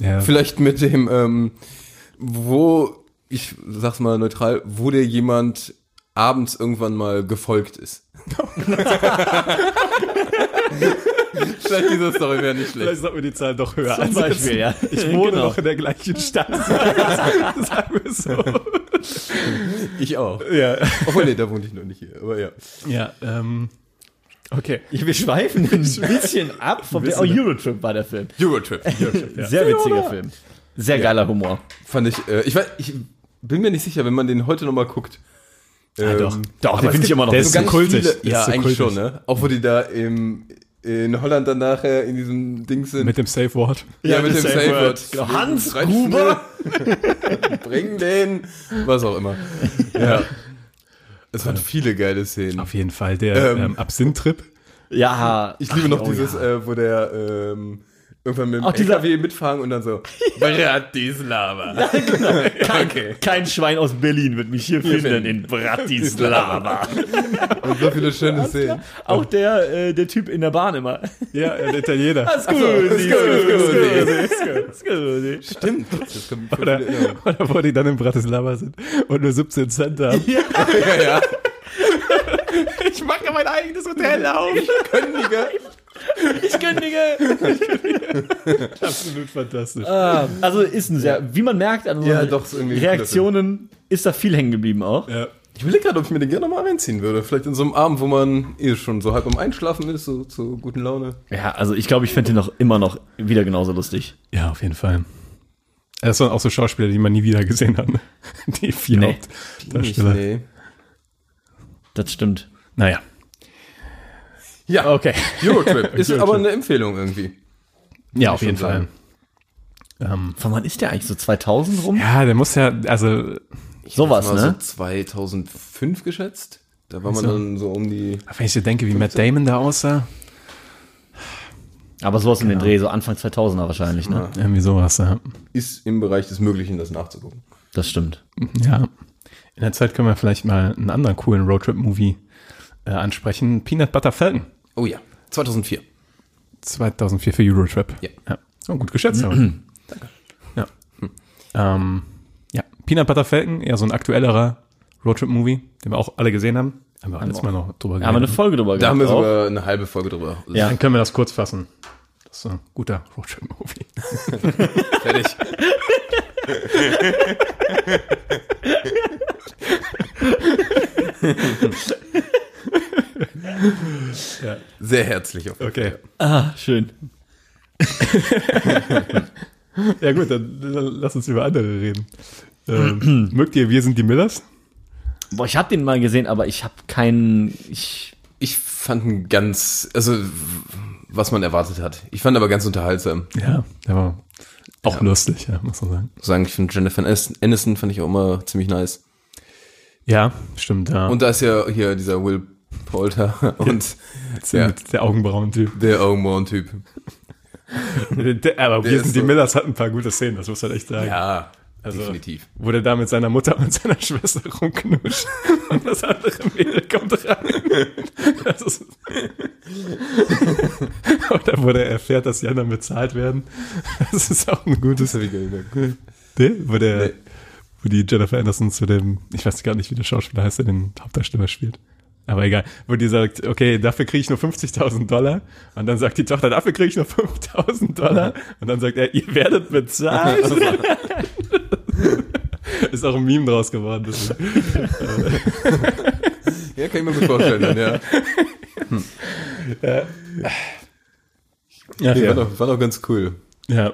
ja. Vielleicht mit dem, ähm, wo, ich sag's mal neutral, wo dir jemand abends irgendwann mal gefolgt ist. [laughs] Vielleicht diese Story wäre nicht Vielleicht schlecht. sollten wir die Zahl doch höher Zum Beispiel, ja. Ich [laughs] wohne Genau. noch in der gleichen Stadt. Sagen wir so. Ich auch. Ja. Obwohl, nee, da wohne ich noch nicht hier, aber ja. Ja, ähm. Okay. Wir schweifen ein bisschen ab vom bisschen, oh, ne? Eurotrip war der Film. Eurotrip. [laughs] Sehr witziger Film. Sehr geiler Humor. Fand ich, äh, ich weiß, ich bin mir nicht sicher, wenn man den heute nochmal guckt. Ähm, doch. Doch, aber den finde ich immer noch der so ist so kultig. Viele, ja, so eigentlich kultig. schon, ne? Auch wo die da im, in Holland dann nachher in diesem Ding sind. Mit dem Safe Word. ja, mit dem Safe Word. Genau. Hans Rein Gruber. [laughs] Bring den. Was auch immer. Ja. Es hat viele geile Szenen. Auf jeden Fall. Der Ähm, ähm, Absinth-Trip. Ja. Ich liebe noch oh, dieses, ja. äh, wo der ähm, irgendwann mit dem Auch dieser- LKW mitfahren und dann so [laughs] Bratislava. Kein, okay. kein Schwein aus Berlin wird mich hier finden finden. in Bratislava. [laughs] Und so viele schöne Szenen. Auch der, äh, der Typ in der Bahn immer. Ja, der Italiener. Scusi, scusi. Stimmt. Das kommt voll Oder, oder wo die dann in Bratislava sind und nur 17 Cent haben. ja, ja. [laughs] Ich mache mein eigenes Hotel auf. Ich [laughs] kündige. [laughs] Absolut fantastisch. Ah, also ist ein sehr, wie man merkt an Ja, unseren doch, ist Reaktionen, ist da viel hängen geblieben auch. Ja. Ich überlege gerade, ob ich mir den gerne mal reinziehen würde. Vielleicht in so einem Abend, wo man eh schon so halb am Einschlafen ist, so zur guten Laune. Ja, also ich glaube, ich fände den noch immer noch wieder genauso lustig. ja, auf jeden Fall. Das sind auch so Schauspieler, die man nie wieder gesehen hat. ne? [laughs] Die vier Nee. Hauptdarsteller. Nee. Das stimmt. Naja. Ja, Okay. Eurotrip. [laughs] Ist Eurotrip. aber eine Empfehlung irgendwie. Ja, auf jeden Fall. Ähm, Von wann ist der eigentlich so 2000 rum? ja, der muss ja, also, Sowas, Mal ne? so 2005 geschätzt. Da war man So. dann so um die. wenn ich so denke, wie Matt Damon da aussah, Aber sowas in den Dreh, so Anfang 2000er wahrscheinlich, ne? irgendwie sowas, ja. Ist im Bereich des Möglichen, das nachzugucken. Das stimmt. Ja. In der Zeit können wir vielleicht mal einen anderen coolen Roadtrip-Movie äh, ansprechen. Peanut Butter Falcon. Oh ja, 2004. 2004 für Eurotrip. Ja. ja. Oh, gut geschätzt. aber. Danke. Ja. Ähm, ja, Peanut Butter Falcon, eher so ein aktuellerer Roadtrip-Movie, den wir auch alle gesehen haben. Haben wir auch letztes Mal noch drüber Da haben wir eine Folge drüber Da haben wir sogar eine halbe Folge drüber. Ja. Dann können wir das kurz fassen. Das ist so ein guter Roadtrip-Movie. Fertig. [laughs] [laughs] Sehr herzlich. Auf jeden Okay. Ah, schön. [laughs] Ja gut, dann, dann lass uns über andere reden. Ähm, mögt ihr Wir sind die Millers? Boah, ich habe den mal gesehen, aber ich habe keinen. Ich, Ich fand ihn ganz, also was man erwartet hat. Ich fand aber ganz unterhaltsam. Ja, der war auch lustig, ja, muss man sagen. Muss sagen, ich finde Jennifer Aniston Aniston fand ich auch immer ziemlich nice. Ja, stimmt, ja. Und da ist ja hier dieser Will Poulter und ja, der Augenbrauen-Typ. der Augenbrauen-Typ. Aber wir sind die Millers hatten ein paar gute Szenen, das muss man echt sagen. Ja, Also- definitiv. Wo der da mit seiner Mutter und seiner Schwester rumknuscht [laughs] und das andere Mädel kommt rein. Das ist Oder wo der erfährt, dass die anderen bezahlt werden. Das ist auch ein gutes. Das. Nee, wo der, Nee. wo die Jennifer Anderson zu dem, ich weiß gar nicht, wie der Schauspieler heißt, der den Hauptdarsteller spielt. Aber egal, wo die sagt, okay, dafür kriege ich nur 50.000 Dollar. Und dann sagt die Tochter, dafür kriege ich nur 5.000 Dollar. Und dann sagt er, ihr werdet bezahlt. [laughs] Ist auch ein Meme draus geworden. Das [laughs] Ja, kann ich mir gut vorstellen, dann, ja. ja, Nee, war, ja. doch, war doch ganz cool. ja.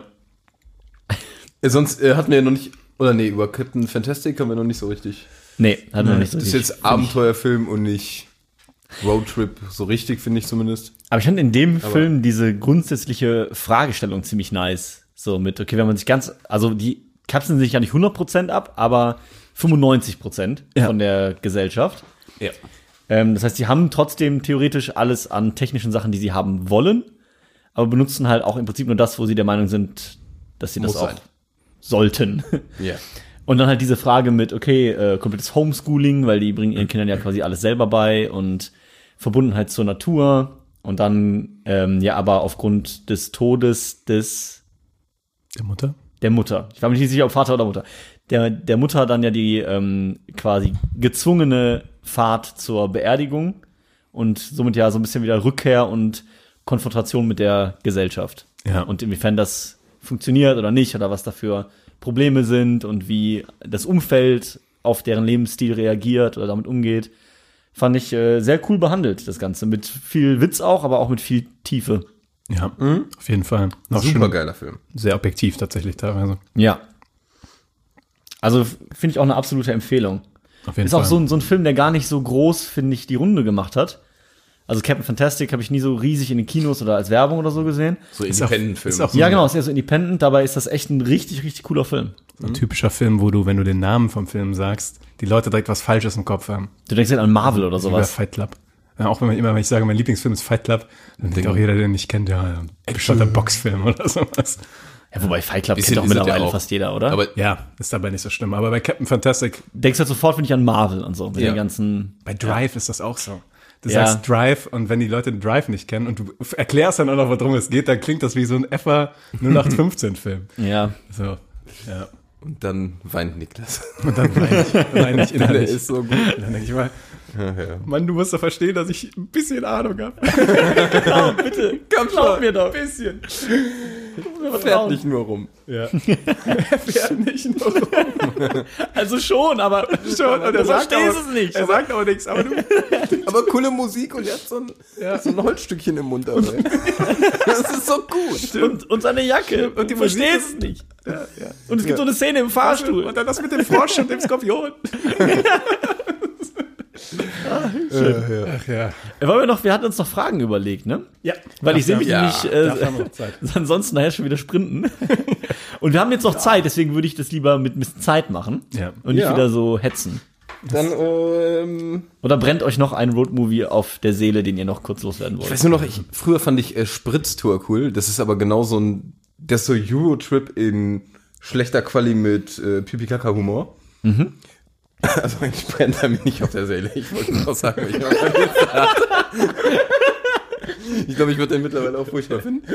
Äh, sonst äh, hatten wir ja noch nicht, oder nee, über Captain Fantastic haben wir noch nicht so richtig. Nee, hat noch nicht so Das ist jetzt Abenteuerfilm und nicht Roadtrip, so richtig, finde ich zumindest. Aber ich fand in dem Film diese grundsätzliche Fragestellung ziemlich nice. So mit, okay, wenn man sich ganz, also die kapseln sich ja nicht 100% ab, aber 95% Ja. von der Gesellschaft. Ja. Ähm, das heißt, sie haben trotzdem theoretisch alles an technischen Sachen, die sie haben wollen. aber benutzen halt auch im Prinzip nur das, wo sie der Meinung sind, dass sie das Muss auch sein. sollten. Ja. [laughs] Und dann halt diese Frage mit, okay, äh, komplettes Homeschooling, weil die bringen ihren Kindern ja quasi alles selber bei und Verbundenheit zur Natur. Und dann, ähm, ja, aber aufgrund des Todes des, Der Mutter? der Mutter. Ich war mir nicht sicher, ob Vater oder Mutter. Der, der Mutter dann ja die ähm, quasi gezwungene Fahrt zur Beerdigung und somit ja so ein bisschen wieder Rückkehr und Konfrontation mit der Gesellschaft. Ja. Und inwiefern das funktioniert oder nicht oder was dafür Probleme sind und wie das Umfeld auf deren Lebensstil reagiert oder damit umgeht. Fand ich äh, sehr cool behandelt, das Ganze. Mit viel Witz auch, aber auch mit viel Tiefe. Ja, auf jeden Fall. Noch Super geiler Film. sehr objektiv tatsächlich teilweise. Ja. Also finde ich auch eine absolute Empfehlung. Auf jeden Ist Fall. auch so ein, so ein Film, der gar nicht so groß, finde ich, die Runde gemacht hat. Also Captain Fantastic habe ich nie so riesig in den Kinos oder als Werbung oder so gesehen. So Independent-Film. auch- Ja, genau, ist eher so independent, dabei ist das echt ein richtig, richtig cooler Film. so ein typischer Film, wo du, wenn du den Namen vom Film sagst, die Leute direkt was Falsches im Kopf haben. Du denkst halt an Marvel oder Über sowas. Fight Club. Ja, auch wenn man immer, wenn ich sage, mein Lieblingsfilm ist Fight Club, dann denkt auch jeder, der den nicht kennt, ja, ein bescheuerter Boxfilm oder sowas. Ja, wobei Fight Club Bisschen kennt doch ja mittlerweile auch. fast jeder, oder? Aber Ja, ist dabei nicht so schlimm. Aber bei Captain Fantastic, denkst halt sofort, finde ich, an Marvel und so, mit Ja. den ganzen. bei Drive ist das auch so. Du Ja. sagst Drive und wenn die Leute den Drive nicht kennen und du erklärst dann auch noch, worum es geht, dann klingt das wie so ein FA 0815-Film. [laughs] Ja. So, ja. und dann weint Niklas. Und dann weine [laughs] ich, weine ich Der innerlich. ist so gut. Und dann denke ich mal, Ja, ja. Mann, du musst doch verstehen, dass ich ein bisschen Ahnung habe. [laughs] Genau, bitte, komm glaub mir doch. bisschen. Fährt nicht nur rum. Ja. er [laughs] fährt nicht nur rum. Also schon, aber [laughs] Schon, und du er sagt, verstehst aber, es nicht. er sagt aber nichts. Aber du, [laughs] Aber coole Musik und er hat so ein, so ein Holzstückchen im Mund dabei. das ist so gut. und, und seine Jacke. Und die du verstehst es nicht. Und es gibt so eine Szene im Fahrstuhl. und dann das mit dem Frosch und dem Skorpion. Ach ja. Wollen wir noch, wir hatten uns noch Fragen überlegt, ne? Ja. Weil ich sehe mich Ja, nämlich äh, [laughs] ansonsten nachher schon wieder sprinten. [laughs] Und wir haben jetzt noch Zeit, deswegen würde ich das lieber mit ein bisschen Zeit machen Ja. und nicht Ja. wieder so hetzen. Dann, ähm, Oder brennt euch noch ein Roadmovie auf der Seele, den ihr noch kurz loswerden ich wollt? weiß nur noch, ich, früher fand ich äh, Spritztour cool. Das ist aber genau so ein, das ist so Eurotrip in schlechter Quali mit äh, Pipi-Kaka-Humor. [laughs] Also eigentlich brennt er mir nicht auf der Seele. Ich wollte nur noch sagen, ich hatte. Ich glaube, ich würde den mittlerweile auch furchtbar finden.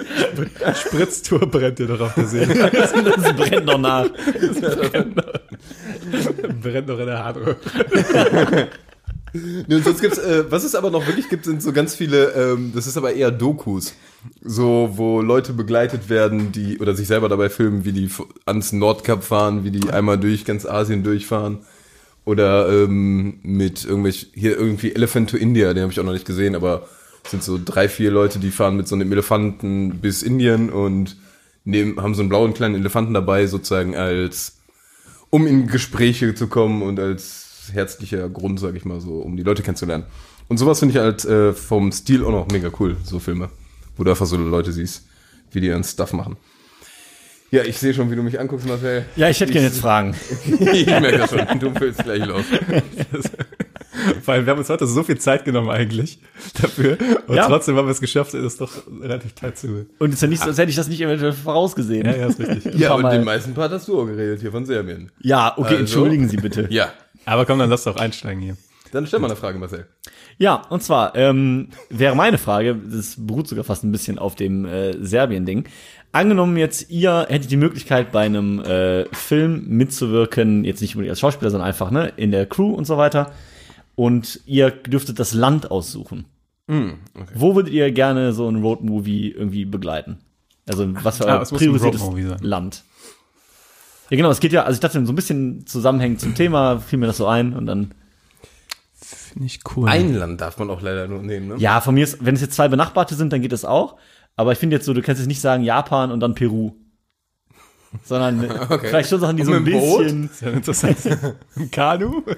Spritztour brennt dir doch auf der Seele. [laughs] das brennt noch nach. brennt doch [laughs] in der Hardrock. Nee, und sonst gibt's, äh, was es aber noch wirklich gibt, sind so ganz viele, ähm, das ist aber eher Dokus. So, wo Leute begleitet werden, die, oder sich selber dabei filmen, wie die ans Nordkap fahren, wie die einmal durch ganz Asien durchfahren. Oder ähm, mit irgendwelch, hier irgendwie Elephant to India, den habe ich auch noch nicht gesehen, aber sind so drei, vier Leute, die fahren mit so einem Elefanten bis Indien und nehmen, haben so einen blauen kleinen Elefanten dabei, sozusagen als, um in Gespräche zu kommen und als herzlicher Grund, sag ich mal so, um die Leute kennenzulernen. Und sowas finde ich halt äh, vom Stil auch noch mega cool, so Filme, wo du einfach so Leute siehst, wie die ihren Stuff machen. Ja, ich sehe schon, wie du mich anguckst, Marcel. Ja, ich hätte gerne jetzt Fragen. [laughs] ich merke das schon, du willst gleich los. Weil wir haben uns heute so viel Zeit genommen eigentlich dafür. Und Ja. trotzdem haben wir es geschafft, ist doch relativ zu. Und es ist ja nicht so, als hätte ich das nicht eventuell vorausgesehen. Ja, ja, ist richtig. Ja, und Mal. den meisten Part hast du auch geredet hier von Serbien. Ja, okay, Also? entschuldigen Sie bitte. Ja, Aber komm, dann lass doch einsteigen hier. dann stell mal eine Frage, Marcel. Ja, und zwar ähm, wäre meine Frage, das beruht sogar fast ein bisschen auf dem äh, Serbien-Ding. Angenommen jetzt, ihr hättet die Möglichkeit, bei einem äh, Film mitzuwirken, jetzt nicht unbedingt als Schauspieler, sondern einfach ne, in der Crew und so weiter. Und ihr dürftet das Land aussuchen. Wo würdet ihr gerne so ein Roadmovie irgendwie begleiten? Also was für [laughs] muss ein priorisiertes. Land? Ja, genau, es geht ja, also ich dachte, so ein bisschen zusammenhängend zum Thema, fiel mir das so ein und dann Finde ich cool. Ein Land darf man auch leider nur nehmen, ne? Ja, von mir ist, wenn es jetzt zwei benachbarte sind, dann geht das auch. Aber ich finde jetzt so, du kannst jetzt nicht sagen Japan und dann Peru. Sondern [laughs] vielleicht schon Sachen, die Und so ein Boot? bisschen Das ist ja interessant. [laughs] Im Kanu? [laughs]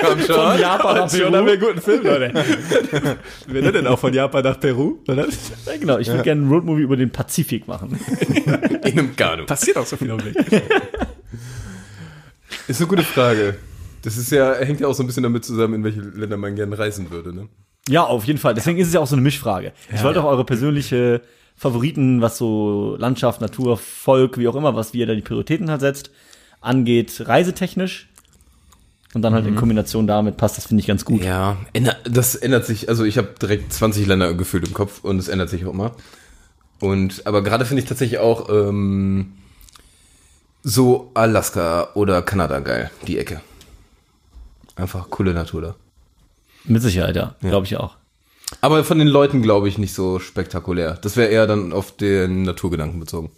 Komm schon. von Japan nach Schon haben wir Peru. einen guten Film, Leute. Wer denn auch von Japan nach Peru? Oder? Ja, genau, ich würde gerne einen Roadmovie über den Pazifik machen. In einem Kanu. Passiert auch so viel am Weg. Ist eine gute Frage. Das ist ja, hängt ja auch so ein bisschen damit zusammen, in welche Länder man gerne reisen würde, ne? Ja, auf jeden Fall. Deswegen ist es ja auch so eine Mischfrage. ich wollte auch eure persönliche Favoriten, was so Landschaft, Natur, Volk, wie auch immer, was wie ihr da die Prioritäten halt setzt, angeht, reisetechnisch. Und dann halt in Kombination damit passt das, finde ich, ganz gut. Ja, das ändert sich, also ich habe direkt 20 Länder gefühlt im Kopf und es ändert sich auch immer. Und aber gerade finde ich tatsächlich auch ähm, so Alaska oder Kanada geil, die Ecke. Einfach coole Natur da. Mit Sicherheit, ja. Glaube ich auch. Aber von den Leuten glaube ich nicht so spektakulär. Das wäre eher dann auf den Naturgedanken bezogen.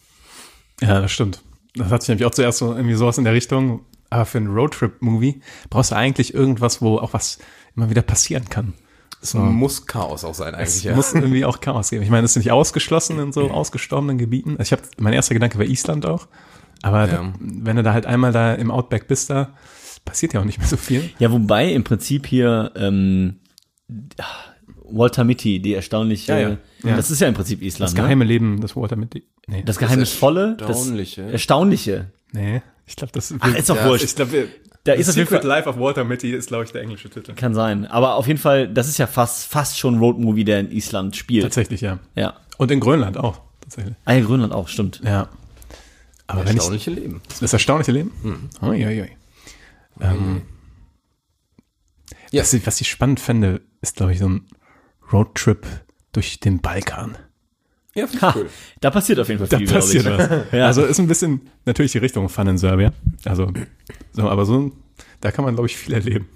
Ja, das stimmt. Das hatte ich nämlich auch zuerst so irgendwie sowas in der Richtung. Aber für einen Roadtrip-Movie brauchst du eigentlich irgendwas, wo auch was immer wieder passieren kann. Es muss Chaos auch sein Es eigentlich. Ja. muss irgendwie auch Chaos geben. Ich meine, es ist nicht ausgeschlossen in so ausgestorbenen Gebieten. Also ich habe, mein erster Gedanke war Island auch. Aber Ja. wenn du da halt einmal da im Outback bist, da passiert ja auch nicht mehr so viel. Ja, wobei im Prinzip hier ähm, Walter Mitty, die erstaunliche, Ja, ja. Ja. das ist ja im Prinzip Island. Das ne? geheime Leben des Walter Mitty. Nee, das Geheimnisvolle, Erstaunliche. das Erstaunliche. nee, ich glaube, das Ach, ist doch ja, wurscht. Ich glaube, Da The ist auf jeden Secret Fall, Life of Walter Mitty ist, glaube ich, der englische Titel. kann sein. Aber auf jeden Fall, das ist ja fast, fast schon ein Roadmovie, der in Island spielt. Tatsächlich, ja. Ja. Und in Grönland auch, tatsächlich. Ah, ja, Grönland auch, stimmt. Ja. Aber wenn ich, Erstaunliche Leben. das erstaunliche Leben? Ui, ui, ui. Ähm, Ja. was, ich, was ich spannend fände, ist, glaube ich, so ein Roadtrip durch den Balkan. Ja, finde Ha, cool. da passiert auf jeden Fall Da viel, glaub passiert ich. was. [laughs] Ja. Also ist ein bisschen natürlich die Richtung Fun in Serbia. Also, so, aber so, da kann man, glaube ich, viel erleben.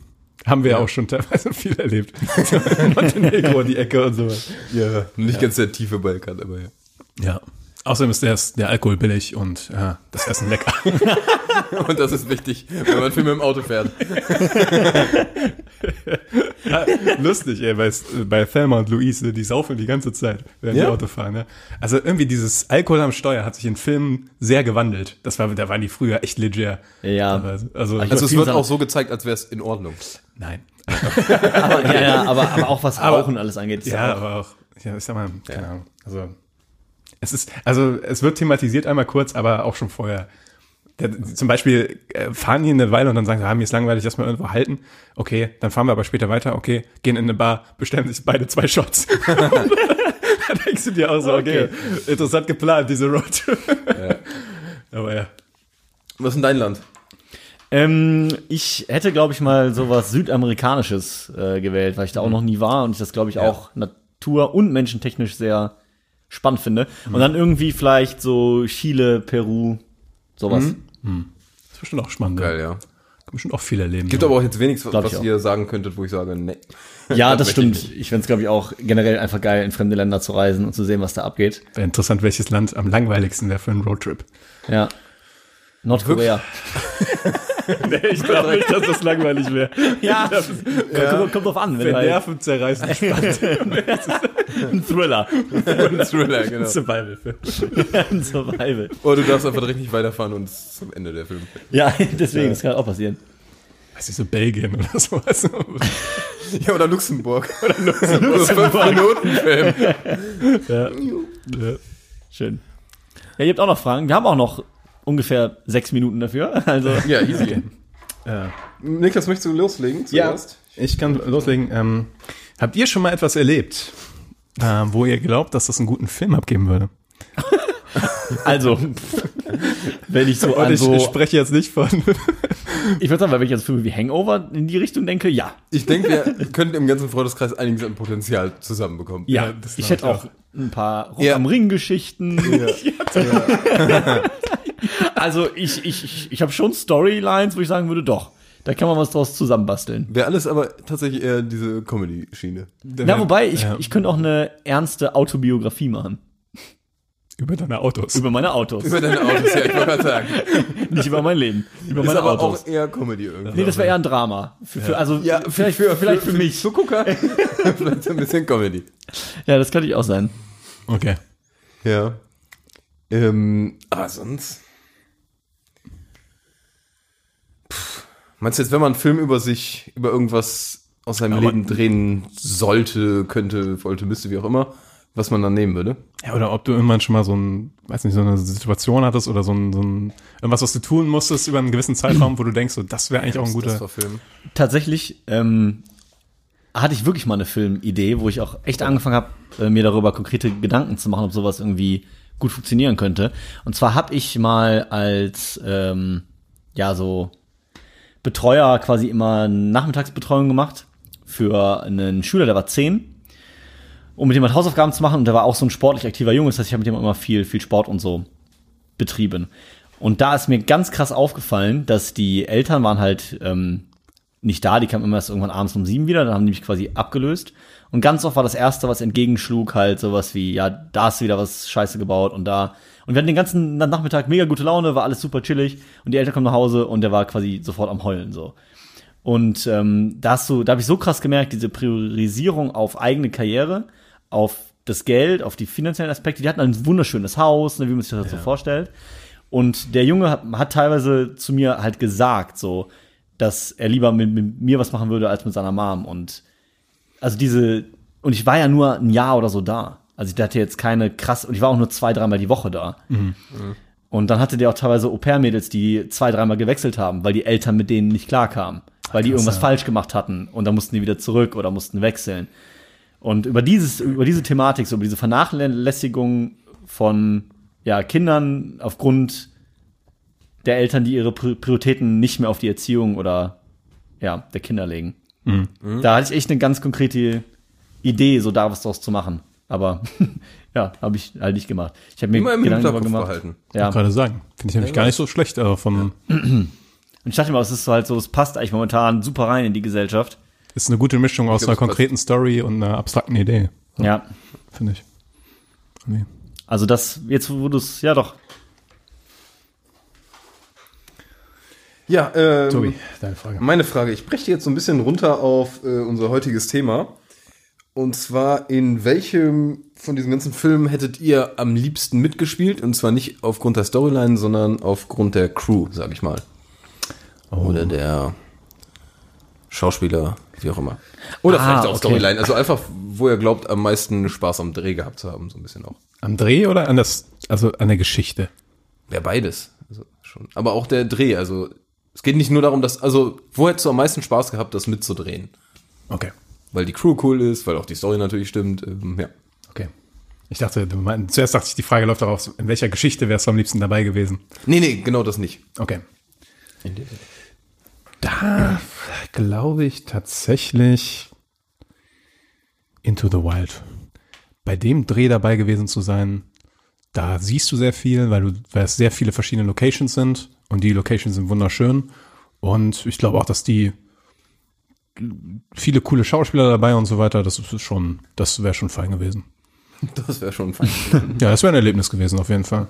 Haben wir ja. auch schon teilweise viel erlebt. So, [laughs] Montenegro, die Ecke und sowas. Ja, nicht ganz der tiefe Balkan, aber ja. Ja. Außerdem ist der, der Alkohol billig und ja, das Essen lecker. [laughs] Und das ist wichtig, wenn man viel mit dem Auto fährt. [laughs] Lustig, ey, bei, bei Thelma und Louise, die saufen die ganze Zeit, während Ja? die Auto fahren. Ja. Also irgendwie dieses Alkohol am Steuer hat sich in Filmen sehr gewandelt. Das war, da waren die früher echt leger. Ja. Also, Ich Also es wird auch so gezeigt, als wäre es in Ordnung. nein. Aber, [laughs] ja, ja, aber, aber auch was Aber- Rauchen alles angeht. ist Ja, auch- aber auch, ja, ich sag mal, keine Ahnung. Also, es ist, also, es wird thematisiert einmal kurz, aber auch schon vorher. Der, zum Beispiel äh, fahren die eine Weile und dann sagen sie, ah, mir ist langweilig, lass mal irgendwo halten. Okay, dann fahren wir aber später weiter. Okay, gehen in eine Bar, bestellen sich beide zwei Shots. [laughs] da denkst du dir auch so, okay, interessant geplant, diese Roadtrip. Aber ja. Was ist denn dein Land? Ähm, ich hätte, glaube ich, mal sowas Südamerikanisches äh, gewählt, weil ich da auch noch nie war und ich das, glaube ich, auch natur- und menschentechnisch sehr spannend finde. Und dann irgendwie vielleicht so Chile, Peru, sowas. Das ist bestimmt auch spannend. Geil, ja. Kann bestimmt auch viel erleben. Gibt aber auch jetzt wenigstens, Glaub was ihr sagen könntet, wo ich sage, nee. Ja, [laughs] das stimmt. Ich, finde es, glaube ich, auch generell einfach geil, in fremde Länder zu reisen und zu sehen, was da abgeht. Wäre interessant, welches Land am langweiligsten wäre für einen Roadtrip. Ja. Nordkorea. [laughs] [laughs] nee, ich glaube nicht, dass das langweilig wäre. Ja, Kommt, kommt drauf an, wenn du halt Nerven zerreißen spannend. [laughs] ein Thriller, Ein Thriller, genau. Survival-Film. ein Survival. Oder du darfst einfach direkt nicht weiterfahren und es ist zum Ende der Film. Ja, [laughs] deswegen, das kann auch passieren. Weiß nicht, so Belgien oder sowas. Ja, oder Luxemburg. Oder Luxemburg. So fünf Minuten Film. ja. Ja. Schön. Ja, ihr habt auch noch Fragen. Wir haben auch noch ungefähr sechs Minuten dafür. [laughs] Also, Ja, easy. Ja. Niklas, möchtest du loslegen zuerst? Ich kann loslegen. Ähm, habt ihr schon mal etwas erlebt, äh, wo ihr glaubt, dass das einen guten Film abgeben würde? [laughs] also wenn ich so Und an ich, so, ich spreche jetzt nicht von. [laughs] ich würde sagen, weil wenn ich jetzt Filme wie Hangover in die Richtung denke, ja. Ich denke, wir könnten im ganzen Freundeskreis einiges an Potenzial zusammenbekommen. Ja, Ja, das ich hätte auch ein paar Rock Ja. am Ring Geschichten. Also ich, ich, ich, ich habe schon Storylines, wo ich sagen würde, doch, da kann man was draus zusammenbasteln. Wäre alles aber tatsächlich eher diese Comedy-Schiene. Na, wobei, ich, Ja. ich könnte auch eine ernste Autobiografie machen. Über deine Autos. Über meine Autos. Über deine Autos, ja, ich wollte gerade sagen. [laughs] Nicht über mein Leben. Über Ist meine aber Autos. auch eher Comedy irgendwie. Nee, das wäre eher ein Drama. Für, für, also Ja, vielleicht, für, vielleicht für, mich. Zugucker. [laughs] Vielleicht ein bisschen Comedy. Ja, das könnte ich auch sein. Okay. Ja. Ähm, aber sonst. Meinst du jetzt, wenn man einen Film über sich, über irgendwas aus seinem Aber- Leben drehen sollte, könnte, wollte, müsste, wie auch immer, was man dann nehmen würde? Ja, oder ob du irgendwann schon mal so ein, weiß nicht, so eine Situation hattest oder so ein, so ein irgendwas, was du tun musstest über einen gewissen Zeitraum, wo du denkst, so, das wäre eigentlich auch ein guter. Film. Tatsächlich, ähm, hatte ich wirklich mal eine Filmidee, wo ich auch echt angefangen habe, äh, mir darüber konkrete Gedanken zu machen, ob sowas irgendwie gut funktionieren könnte. Und zwar habe ich mal als ähm, ja so Betreuer quasi immer Nachmittagsbetreuung gemacht für einen Schüler, der war zehn, um mit dem halt Hausaufgaben zu machen. Und der war auch so ein sportlich aktiver Junge. Das heißt, ich habe mit dem immer viel, viel Sport und so betrieben. Und da ist mir ganz krass aufgefallen, dass die Eltern waren halt ähm, nicht da, die kamen immer erst irgendwann abends um sieben wieder, dann haben die mich quasi abgelöst. Und ganz oft war das Erste, was entgegenschlug, halt sowas wie, ja, da hast du wieder was Scheiße gebaut und da. Und wir hatten den ganzen Nachmittag mega gute Laune, war alles super chillig und die Eltern kommen nach Hause und der war quasi sofort am Heulen so. Und ähm, da hast du, da habe ich so krass gemerkt, diese Priorisierung auf eigene Karriere, auf das Geld, auf die finanziellen Aspekte. Die hatten ein wunderschönes Haus, ne, wie man sich das so vorstellt. Und der Junge hat, hat teilweise zu mir halt gesagt, so, dass er lieber mit, mit mir was machen würde als mit seiner Mom. Und also diese, und ich war ja nur ein Jahr oder so da. Also ich hatte jetzt keine krass, und ich war auch nur zwei, dreimal die Woche da. Und dann hatte der auch teilweise Au-pair-Mädels, die zwei, dreimal gewechselt haben, weil die Eltern mit denen nicht klarkamen. Weil die irgendwas falsch gemacht hatten und dann mussten die wieder zurück oder mussten wechseln. Und über dieses, über diese Thematik, so über diese Vernachlässigung von ja, Kindern aufgrund der Eltern, die ihre Pri- Prioritäten nicht mehr auf die Erziehung oder ja, der Kinder legen. Da hatte ich echt eine ganz konkrete Idee, so da was draus zu machen. Aber [laughs] ja, habe ich halt nicht gemacht. Ich habe mir Immer im Gedanken darüber gemacht. behalten. Ja. Gerade sagen. Finde ich nämlich gar nicht so schlecht, aber vom, Und ich dachte mir, es ist so halt so, es passt eigentlich momentan super rein in die Gesellschaft. ist eine gute Mischung aus glaub, einer es passt. konkreten Story und einer abstrakten Idee. Ja. Finde ich. Nee. Also das, jetzt wo du es, ja doch. Ja, ähm, Tobi, deine Frage. Meine Frage, ich breche jetzt so ein bisschen runter auf äh, unser heutiges Thema. Und zwar, in welchem von diesen ganzen Filmen hättet ihr am liebsten mitgespielt? Und zwar nicht aufgrund der Storyline, sondern aufgrund der Crew, sag ich mal. Oder der Schauspieler, wie auch immer. Oder Ah, vielleicht auch okay. Storyline. Also einfach, wo ihr glaubt, am meisten Spaß am Dreh gehabt zu haben, so ein bisschen auch. Am Dreh oder an das, also an der Geschichte? Ja, beides. Also schon. Aber auch der Dreh, also es geht nicht nur darum, dass, also wo hättest du am meisten Spaß gehabt, das mitzudrehen? Okay. Weil die Crew cool ist, weil auch die Story natürlich stimmt. Ähm, ja. Okay. Ich dachte, du meinst, zuerst dachte ich, die Frage läuft darauf, in welcher Geschichte wärst du am liebsten dabei gewesen? Nee, nee, genau das nicht. Okay. Da glaube ich tatsächlich Into the Wild. Bei dem Dreh dabei gewesen zu sein, da siehst du sehr viel, weil du, weil es sehr viele verschiedene Locations sind und die Locations sind wunderschön. Und ich glaube auch, dass die viele coole Schauspieler dabei und so weiter, das ist schon, das wäre schon fein gewesen. [laughs] Das wäre schon fein. Ja, das wäre ein Erlebnis gewesen, auf jeden Fall.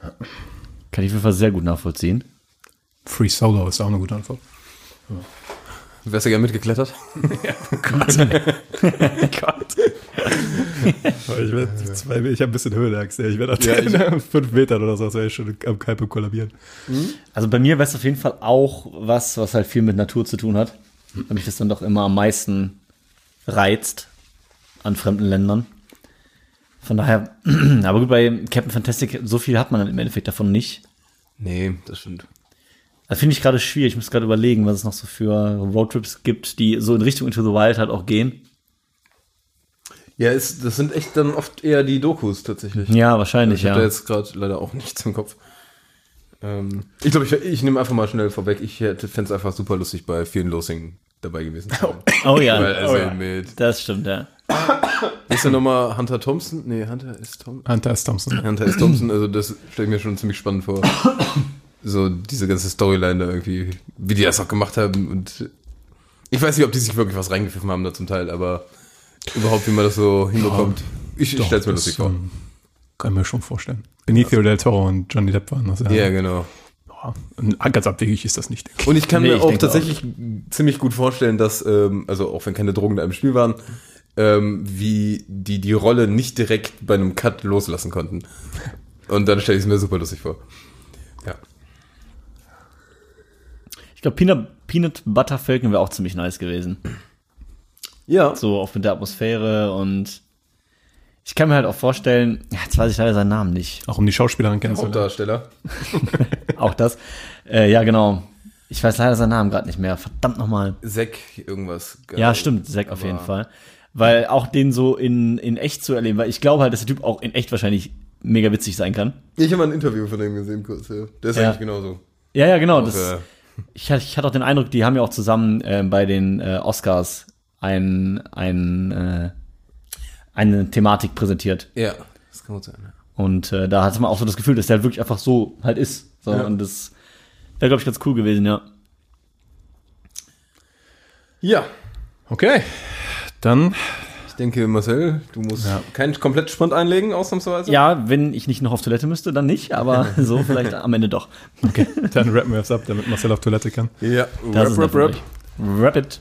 Kann ich auf jeden Fall sehr gut nachvollziehen. Free Solo ist auch eine gute Antwort. Wärst du gerne mitgeklettert? [laughs] [laughs] Ich, werd zwei, ich habe ein bisschen Höhenangst. Ich werde nach fünf Metern oder so, das wäre ich schon am Kalpe kollabieren. Also bei mir wäre es auf jeden Fall auch was, was halt viel mit Natur zu tun hat. Weil mich das dann doch immer am meisten reizt an fremden Ländern. Von daher, [clears throat] aber gut, bei Captain Fantastic, so viel hat man dann im Endeffekt davon nicht. Nee, das stimmt. Da finde ich gerade schwierig. Ich muss gerade überlegen, was es noch so für Roadtrips gibt, die so in Richtung Into the Wild halt auch gehen. Ja, ist, das sind echt dann oft eher die Dokus tatsächlich. Ja, wahrscheinlich, Ich habe da ja. jetzt gerade leider auch [laughs] nichts im Kopf. Ähm, ich glaube, ich, ich nehme einfach mal schnell vorweg. Ich fände es einfach super lustig, bei vielen Losing dabei gewesen zu sein. [laughs] Oh ja, Weil, also oh ja. mit, das stimmt, ja. [coughs] ist ja nochmal Hunter Thompson? Nee, Hunter ist Thompson. Hunter S. Thompson. Hunter S. Thompson, also das stelle ich mir schon ziemlich spannend vor. [coughs] So diese ganze Storyline da irgendwie, wie die das auch gemacht haben und ich weiß nicht, ob die sich wirklich was reingepfiffen haben da zum Teil, aber überhaupt, wie man das so hinbekommt. ich ich stelle es mir lustig vor. ähm, Kann ich mir schon vorstellen. Benicio del Toro und Johnny Depp waren das ja. Ja, genau. Und ganz abwegig ist das nicht. Und ich kann Nee, mir ich auch tatsächlich ziemlich gut vorstellen, dass, ähm, also auch wenn keine Drogen da im Spiel waren, ähm, wie die die Rolle nicht direkt bei einem Cut loslassen konnten. Und dann stelle ich es mir super lustig vor. Ja. Ich glaube, Peanut, Peanut Butter Falcon wäre auch ziemlich nice gewesen. Ja. So auch mit der Atmosphäre und ich kann mir halt auch vorstellen, jetzt weiß ich leider seinen Namen nicht. Auch um die Schauspielerin kennenzulernen. Hauptdarsteller. [laughs] Auch das. Äh, ja, genau. Ich weiß leider seinen Namen gerade nicht mehr. Verdammt nochmal. Zack, irgendwas. Ja, stimmt, Zack auf jeden Fall. Weil auch den so in, in echt zu erleben, weil ich glaube halt, dass der Typ auch in echt wahrscheinlich mega witzig sein kann. Ich habe mal ein Interview von dem gesehen, kurz. Ja. Der ist Ja. eigentlich genauso. Ja, ja, genau. Auch, Das, äh, ich, hatte- ich hatte auch den Eindruck, die haben ja auch zusammen äh, bei den äh, Oscars ein, ein, äh, eine Thematik präsentiert. ja, das kann gut sein. Ja. Und äh, da hatte man auch so das Gefühl, dass der halt wirklich einfach so halt ist. So, Ja. Und das wäre, glaube ich, ganz cool gewesen, ja. ja, Okay, dann ich denke, Marcel, du musst keinen komplett Sprint einlegen, ausnahmsweise. Ja, wenn ich nicht noch auf Toilette müsste, dann nicht, aber [laughs] so vielleicht am Ende doch. dann rappen wir es ab, damit Marcel auf Toilette kann. Ja, Das rap, ist rap, rap. Rap it.